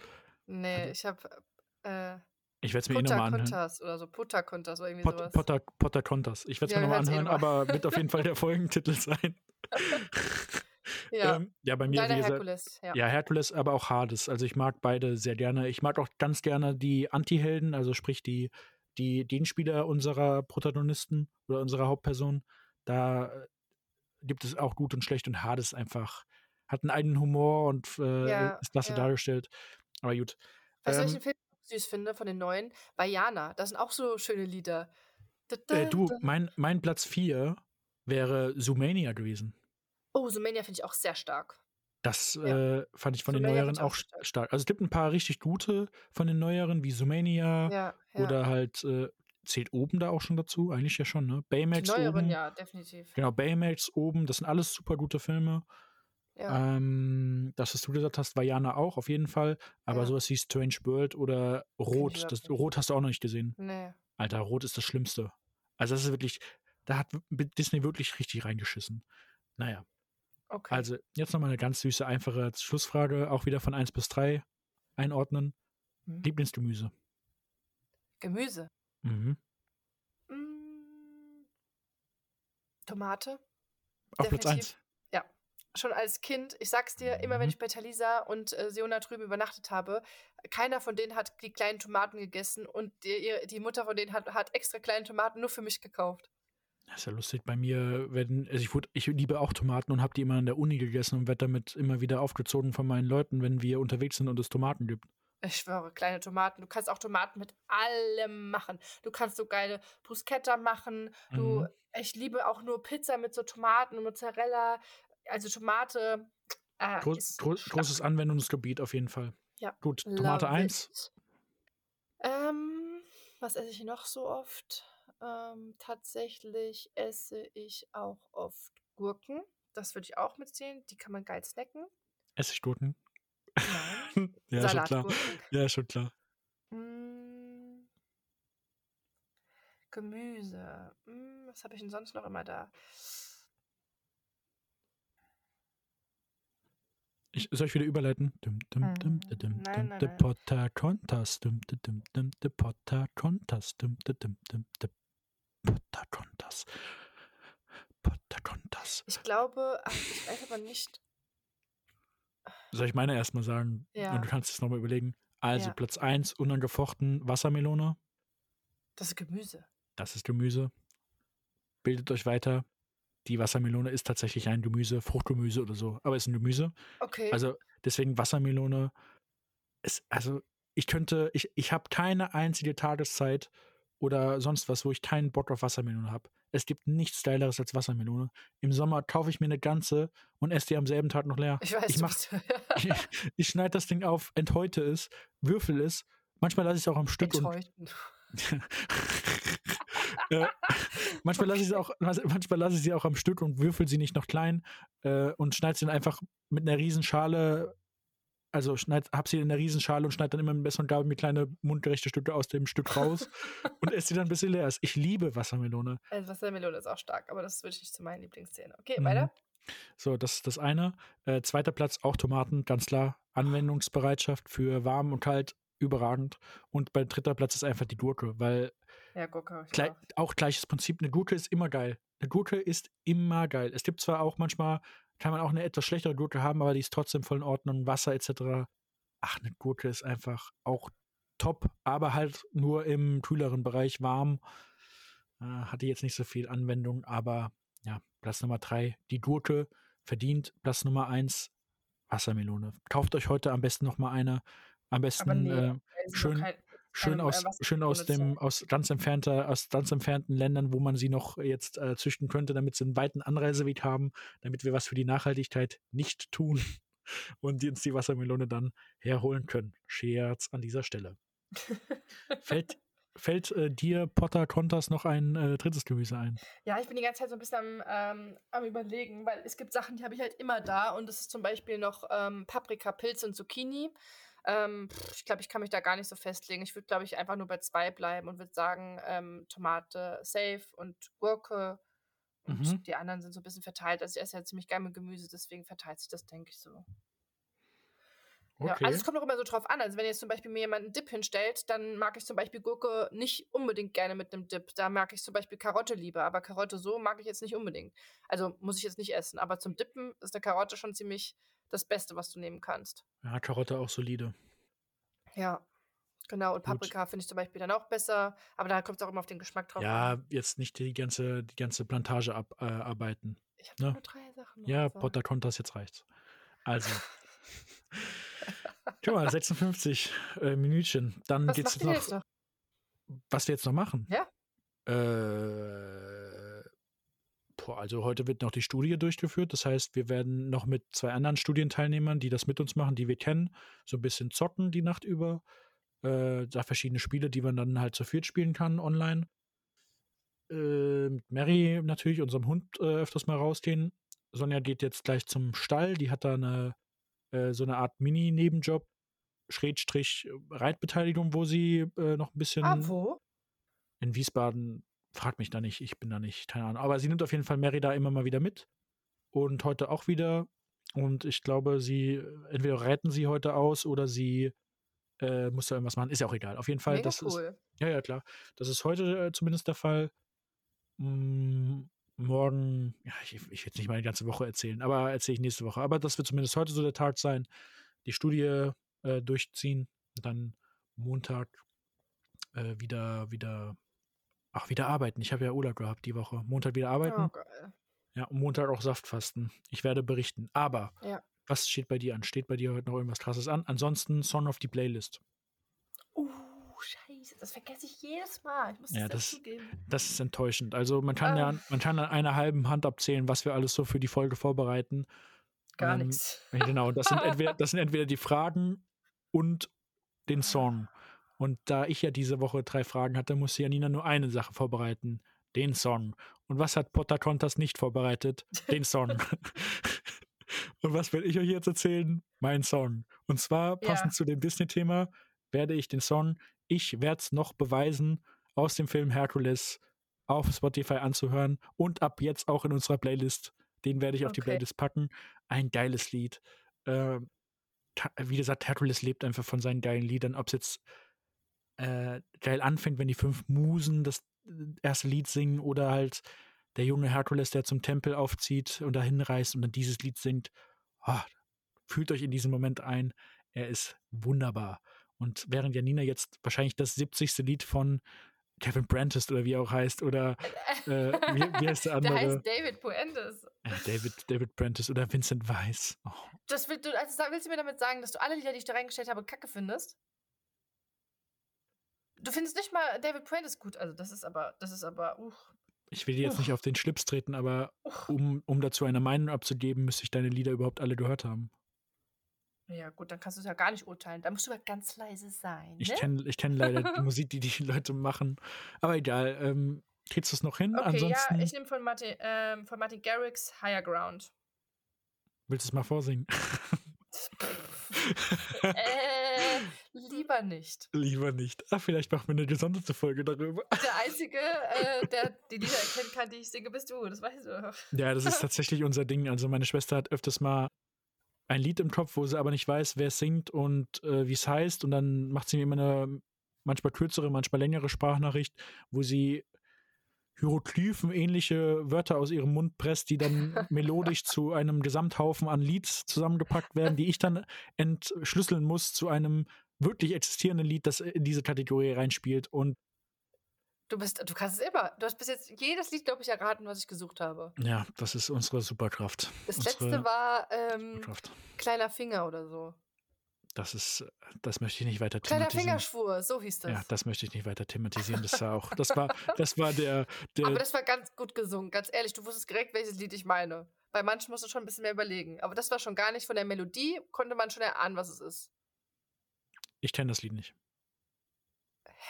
Nee, also, ich habe äh, ich werde es mir eh nochmal anhören. oder so Putacontas oder irgendwie Pot, sowas. Potter, Pottercontas. Ich werde es ja, mir nochmal anhören, aber wird auf jeden Fall der [laughs] Folgentitel sein. Ja, ähm, ja bei mir Leider wie gesagt, Herkules, ja. ja. Herkules, aber auch Hades. Also ich mag beide sehr gerne. Ich mag auch ganz gerne die Anti-Helden, also sprich die, die, den Spieler unserer Protagonisten oder unserer Hauptperson. Da äh, gibt es auch gut und schlecht und Hades einfach hat einen eigenen Humor und äh, ja, ist klasse ja. dargestellt. Aber gut. Weißt du, ähm, welchen Film ich süß finde von den neuen? Vajana. Das sind auch so schöne Lieder. Da, da, äh, du, mein, mein Platz 4 wäre Zoomania gewesen. Oh, Sumania finde ich auch sehr stark. Das ja. äh, fand ich von Sumania den neueren auch stark. stark. Also es gibt ein paar richtig gute von den neueren, wie Sumania ja, ja. oder halt äh, zählt oben da auch schon dazu, eigentlich ja schon, ne? Baymax Die neueren, oben. ja, definitiv. Genau, Baymax oben, das sind alles super gute Filme. Ja. Ähm, das, was du gesagt hast, Vajana auch, auf jeden Fall. Aber ja. sowas wie Strange World oder Rot, das, Rot hast du auch noch nicht gesehen. Nee. Alter, Rot ist das Schlimmste. Also das ist wirklich, da hat Disney wirklich richtig reingeschissen. Naja. Okay. Also jetzt nochmal eine ganz süße, einfache Schlussfrage, auch wieder von 1 bis 3 einordnen. Mhm. Lieblingsgemüse. Gemüse. Mhm. Mm. Tomate. Auf Definitiv. Platz 1. Ja. Schon als Kind, ich sag's dir, immer wenn mhm. ich bei Talisa und äh, Siona drüben übernachtet habe, keiner von denen hat die kleinen Tomaten gegessen und die, die Mutter von denen hat, hat extra kleine Tomaten nur für mich gekauft. Das ist ja lustig. Bei mir werden, also ich, wurde, ich liebe auch Tomaten und habe die immer an der Uni gegessen und werde damit immer wieder aufgezogen von meinen Leuten, wenn wir unterwegs sind und es Tomaten gibt. Ich schwöre, kleine Tomaten. Du kannst auch Tomaten mit allem machen. Du kannst so geile Bruschetta machen. Du, mhm. ich liebe auch nur Pizza mit so Tomaten und Mozzarella. Also Tomate. Äh, Groß, groß, großes Anwendungsgebiet auf jeden Fall. Ja. Gut, Tomate 1. Ähm, was esse ich noch so oft? Ähm, tatsächlich esse ich auch oft Gurken. Das würde ich auch mitzählen. Die kann man geil snacken. Essiggurken? Nein. [laughs] ja, schon klar. Ja, schon klar. Mm. Gemüse. Mm, was habe ich denn sonst noch immer da? Ich, soll ich wieder überleiten? Dum, dum, dum, dum, dum, nein, de Potter Contas. Dum, dum, dum, de Potter Contas. Dum, dum, dum, dum, Pocahontas. Pocahontas. Ich glaube, ach, ich weiß aber nicht. Soll ich meine erstmal sagen? Ja. Und du kannst es nochmal überlegen. Also ja. Platz 1, unangefochten Wassermelone. Das ist Gemüse. Das ist Gemüse. Bildet euch weiter. Die Wassermelone ist tatsächlich ein Gemüse, Fruchtgemüse oder so, aber ist ein Gemüse. Okay. Also deswegen Wassermelone ist, also ich könnte, ich, ich habe keine einzige Tageszeit, oder sonst was, wo ich keinen Bock auf Wassermelone habe. Es gibt nichts Styleres als Wassermelone. Im Sommer kaufe ich mir eine ganze und esse die am selben Tag noch leer. Ich weiß, ich, mach, [laughs] ich, ich schneide das Ding auf, enthäute es, würfel es. Manchmal lasse ich es auch am Stück Enthäuten. und. [laughs] [laughs] äh, manchmal lasse ich sie auch, manchmal lasse ich sie auch am Stück und würfel sie nicht noch klein äh, und schneide sie dann einfach mit einer riesen Schale also schneid, hab sie in einer Riesenschale und schneid dann immer mit Messer und Gabel mir kleine mundgerechte Stücke aus dem Stück raus [laughs] und esse sie dann, bis sie leer ist. Ich liebe Wassermelone. Also Wassermelone ist auch stark, aber das würde ich nicht zu meinen Lieblingsszenen. Okay, mhm. weiter. So, das ist das eine. Äh, zweiter Platz auch Tomaten, ganz klar. Anwendungsbereitschaft für warm und kalt überragend. Und bei dritter Platz ist einfach die Gurke, weil Ja, Gurke. Glei auch. auch gleiches Prinzip. Eine Gurke ist immer geil. Eine Gurke ist immer geil. Es gibt zwar auch manchmal, kann man auch eine etwas schlechtere Gurke haben, aber die ist trotzdem voll in Ordnung. Wasser etc. Ach, eine Gurke ist einfach auch top, aber halt nur im kühleren Bereich warm. Äh, hatte jetzt nicht so viel Anwendung, aber ja, Platz Nummer drei, die Gurke verdient. Platz Nummer eins, Wassermelone. Kauft euch heute am besten noch mal eine. Am besten nee, äh, schön, kein schön äh, aus, schön aus dem, aus ganz entfernter, aus ganz entfernten Ländern, wo man sie noch jetzt äh, züchten könnte, damit sie einen weiten Anreiseweg haben, damit wir was für die Nachhaltigkeit nicht tun [laughs] und uns die Wassermelone dann herholen können. Scherz an dieser Stelle. Fällt, [laughs] fällt äh, dir Potter Contas noch ein äh, drittes Gemüse ein? Ja, ich bin die ganze Zeit so ein bisschen am, ähm, am überlegen, weil es gibt Sachen, die habe ich halt immer da und das ist zum Beispiel noch ähm, Paprika, Pilze und Zucchini. Ähm, ich glaube, ich kann mich da gar nicht so festlegen. Ich würde, glaube ich, einfach nur bei zwei bleiben und würde sagen, ähm, Tomate safe und Gurke. Und Mhm. die anderen sind so ein bisschen verteilt. Also ich esse ja ziemlich gerne Gemüse, deswegen verteilt sich das, denke ich, so. Ja, Okay. also es kommt auch immer so drauf an. Also wenn jetzt zum Beispiel mir jemand einen Dip hinstellt, dann mag ich zum Beispiel Gurke nicht unbedingt gerne mit einem Dip. Da mag ich zum Beispiel Karotte lieber, aber Karotte so mag ich jetzt nicht unbedingt. Also muss ich jetzt nicht essen. Aber zum Dippen ist eine Karotte schon ziemlich das Beste, was du nehmen kannst. ja, Karotte auch solide. Ja, genau. Und Gut. Paprika finde ich zum Beispiel dann auch besser. Aber da kommt es auch immer auf den Geschmack drauf Ja, an. jetzt nicht die ganze, die ganze Plantage ab, äh. Ich habe ne? nur drei Sachen. noch Ja. Potter Contas, jetzt reicht's. Also. [laughs] Guck mal, 56 äh, Minütchen. Dann Was geht's noch. noch? Was wir jetzt noch machen? Ja. Äh, boah, also heute wird noch die Studie durchgeführt. Das heißt, wir werden noch mit zwei anderen Studienteilnehmern, die das mit uns machen, die wir kennen, so ein bisschen zocken die Nacht über. Äh, da verschiedene Spiele, die man dann halt zu viert spielen kann online. Äh, mit Mary natürlich, unserem Hund, äh, öfters mal rausgehen. Sonja geht jetzt gleich zum Stall. Die hat da eine, äh, so eine Art Mini-Nebenjob. Schrägstrich Reitbeteiligung, wo sie äh, noch ein bisschen Ah, wo? in Wiesbaden, frag mich da nicht, ich bin da nicht, keine Ahnung. Aber sie nimmt auf jeden Fall Mary da immer mal wieder mit. Und heute auch wieder. Und ich glaube, sie, entweder reiten sie heute aus oder sie äh, muss da irgendwas machen. Ist ja auch egal. Auf jeden Fall, Mega das ist. cool. Ja, ja, klar. Das ist heute äh, zumindest der Fall. Mm, morgen, ja, ich, ich will jetzt nicht mal die ganze Woche erzählen, aber erzähle ich nächste Woche. Aber das wird zumindest heute so der Tag sein. Die Studie äh, durchziehen. Dann Montag äh, wieder, wieder, ach, wieder arbeiten. Ich habe ja Urlaub gehabt die Woche. Montag wieder arbeiten. Oh. Ja, und Montag auch Saftfasten. Ich werde berichten. Aber Ja. was steht bei dir an? Steht bei dir heute noch irgendwas krasses an? Ansonsten Song auf die Playlist. Uh, scheiße, das vergesse ich jedes Mal. Ich muss Ja, das das- ist enttäuschend. Also man kann Ah. ja, man kann an einer halben Hand abzählen, was wir alles so für die Folge vorbereiten. Gar ähm, nichts. [laughs] Genau, das sind entweder, das sind entweder die Fragen und den Song. Und da ich ja diese Woche drei Fragen hatte, musste Janina nur eine Sache vorbereiten. Den Song. Und was hat Potter Contas nicht vorbereitet? Den [laughs] Song. [laughs] und was will ich euch jetzt erzählen? Mein Song. Und zwar passend Ja. zu dem Disney-Thema werde ich den Song Ich werde es noch beweisen aus dem Film Hercules auf Spotify anzuhören und ab jetzt auch in unserer Playlist. Den werde ich auf die Okay. Playlist packen. Ein geiles Lied. Ähm, wie gesagt, Hercules lebt einfach von seinen geilen Liedern. Ob es jetzt äh, geil anfängt, wenn die fünf Musen das äh, erste Lied singen oder halt der junge Herkules, der zum Tempel aufzieht und dahin reist und dann dieses Lied singt. Ah, fühlt euch in diesen Moment ein. Er ist wunderbar. Und während Janina jetzt wahrscheinlich das 70. Lied von Kevin Prentice oder wie er auch heißt, oder [laughs] äh, wie, wie heißt der Der andere? heißt David Puentes. Äh, David, David Prentice oder Vincent Weiss. Oh, Das will, du, also willst du mir damit sagen, dass du alle Lieder, die ich da reingestellt habe, kacke findest? Du findest nicht mal David Puentes gut. Also das ist aber, das ist aber, uh, ich will dir jetzt nicht auf den Schlips treten, aber uh. um, um dazu eine Meinung abzugeben, müsste ich deine Lieder überhaupt alle gehört haben. Ja gut, dann kannst du es ja gar nicht urteilen. Da musst du aber ganz leise sein, Ich ne? kenne ich kenn leider die [laughs] Musik, die die Leute machen. Aber egal, ähm, kriegst du es noch hin? Okay, Ansonsten ja, ich nehme von Martin, ähm, von Martin Garrix Higher Ground. willst du es mal vorsingen? [laughs] äh, lieber nicht. Lieber nicht. Ach, vielleicht machen wir eine gesonderte Folge darüber. Der Einzige, äh, der die Lieder erkennen kann, die ich singe, bist du. Das weißt du. Ja, das ist [laughs] tatsächlich unser Ding. Also meine Schwester hat öfters mal ein Lied im Kopf, wo sie aber nicht weiß, wer es singt und äh, wie es heißt. Und dann macht sie mir immer eine manchmal kürzere, manchmal längere Sprachnachricht, wo sie Hieroglyphen ähnliche Wörter aus ihrem Mund presst, die dann [laughs] melodisch zu einem Gesamthaufen an Lieds zusammengepackt werden, die ich dann entschlüsseln muss zu einem wirklich existierenden Lied, das in diese Kategorie reinspielt. Und Du bist, du kannst es immer. Du hast bis jetzt jedes Lied, glaube ich, erraten, was ich gesucht habe. ja, das ist unsere Superkraft. Das unsere letzte war ähm. Kleiner Finger oder so. Das ist, das möchte ich nicht weiter Kleiner thematisieren. Fingerschwur, so hieß das. Ja, das möchte ich nicht weiter thematisieren. Das war auch, das war, [laughs] das war der, der Aber das war ganz gut gesungen, ganz ehrlich. Du wusstest direkt, welches Lied ich meine. Bei manchen musst du schon ein bisschen mehr überlegen. Aber das war schon gar nicht von der Melodie, konnte man schon erahnen, was es ist. ich kenne das Lied nicht.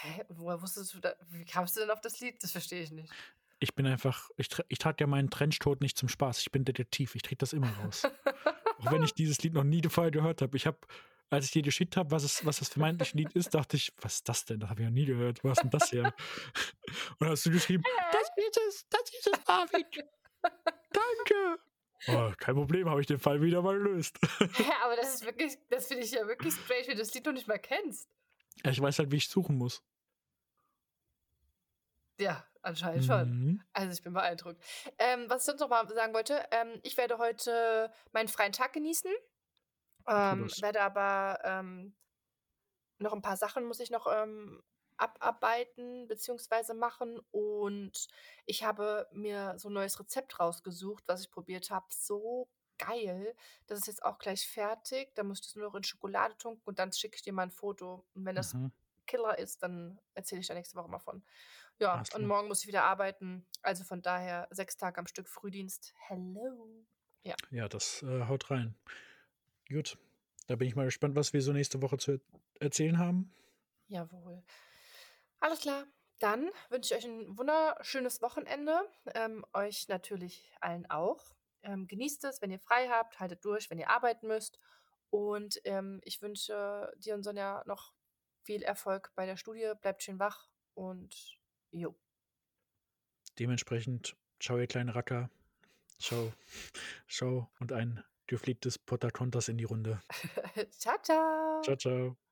Hä? Woher wusstest du da? Wie kamst du denn auf das Lied? Das verstehe ich nicht. Ich bin einfach, ich, ich trage ja meinen Trenchcoat nicht zum Spaß. Ich bin Detektiv. Ich kriege das immer raus. Auch wenn ich [laughs] dieses Lied noch nie vorher gehört habe. Ich habe, als ich dir geschickt habe, was, es, was das vermeintliche Lied ist, dachte ich, was ist das denn? Das habe ich noch nie gehört. Wo ist denn das her? [laughs] Und hast du geschrieben, das ist es, das ist es, David. Danke. Oh, kein Problem, habe ich den Fall wieder mal gelöst. Hä, aber das ist wirklich, das finde ich ja wirklich strange, wenn du das Lied noch nicht mal kennst. Ja, ich weiß halt, wie ich suchen muss. Ja, anscheinend schon. Mhm. Also ich bin beeindruckt. Ähm, was ich sonst noch mal sagen wollte, ähm, ich werde heute meinen freien Tag genießen. Ähm, werde aber ähm, noch ein paar Sachen muss ich noch ähm, abarbeiten bzw. machen und ich habe mir so ein neues Rezept rausgesucht, was ich probiert habe. So geil. Das ist jetzt auch gleich fertig. Da muss ich das nur noch in Schokolade tunken und dann schicke ich dir mal ein Foto. Und wenn das Mhm. Killer ist, dann erzähle ich da nächste Woche mal von. Ja, Alles und morgen muss ich wieder arbeiten. Also von daher sechs Tage am Stück Frühdienst. Hello. Ja, das äh, haut rein. Gut. Da bin ich mal gespannt, was wir so nächste Woche zu er erzählen haben. Jawohl. Alles klar. Dann wünsche ich euch ein wunderschönes Wochenende. Ähm, euch natürlich allen auch. Ähm, genießt es, wenn ihr frei habt, haltet durch, wenn ihr arbeiten müsst. Und ähm, ich wünsche dir und Sonja noch viel Erfolg bei der Studie. Bleibt schön wach und jo. Dementsprechend, ciao, ihr kleinen Racker. Ciao. Ciao und ein gefliegtes Potacontas in die Runde. [laughs] ciao, ciao. Ciao, ciao.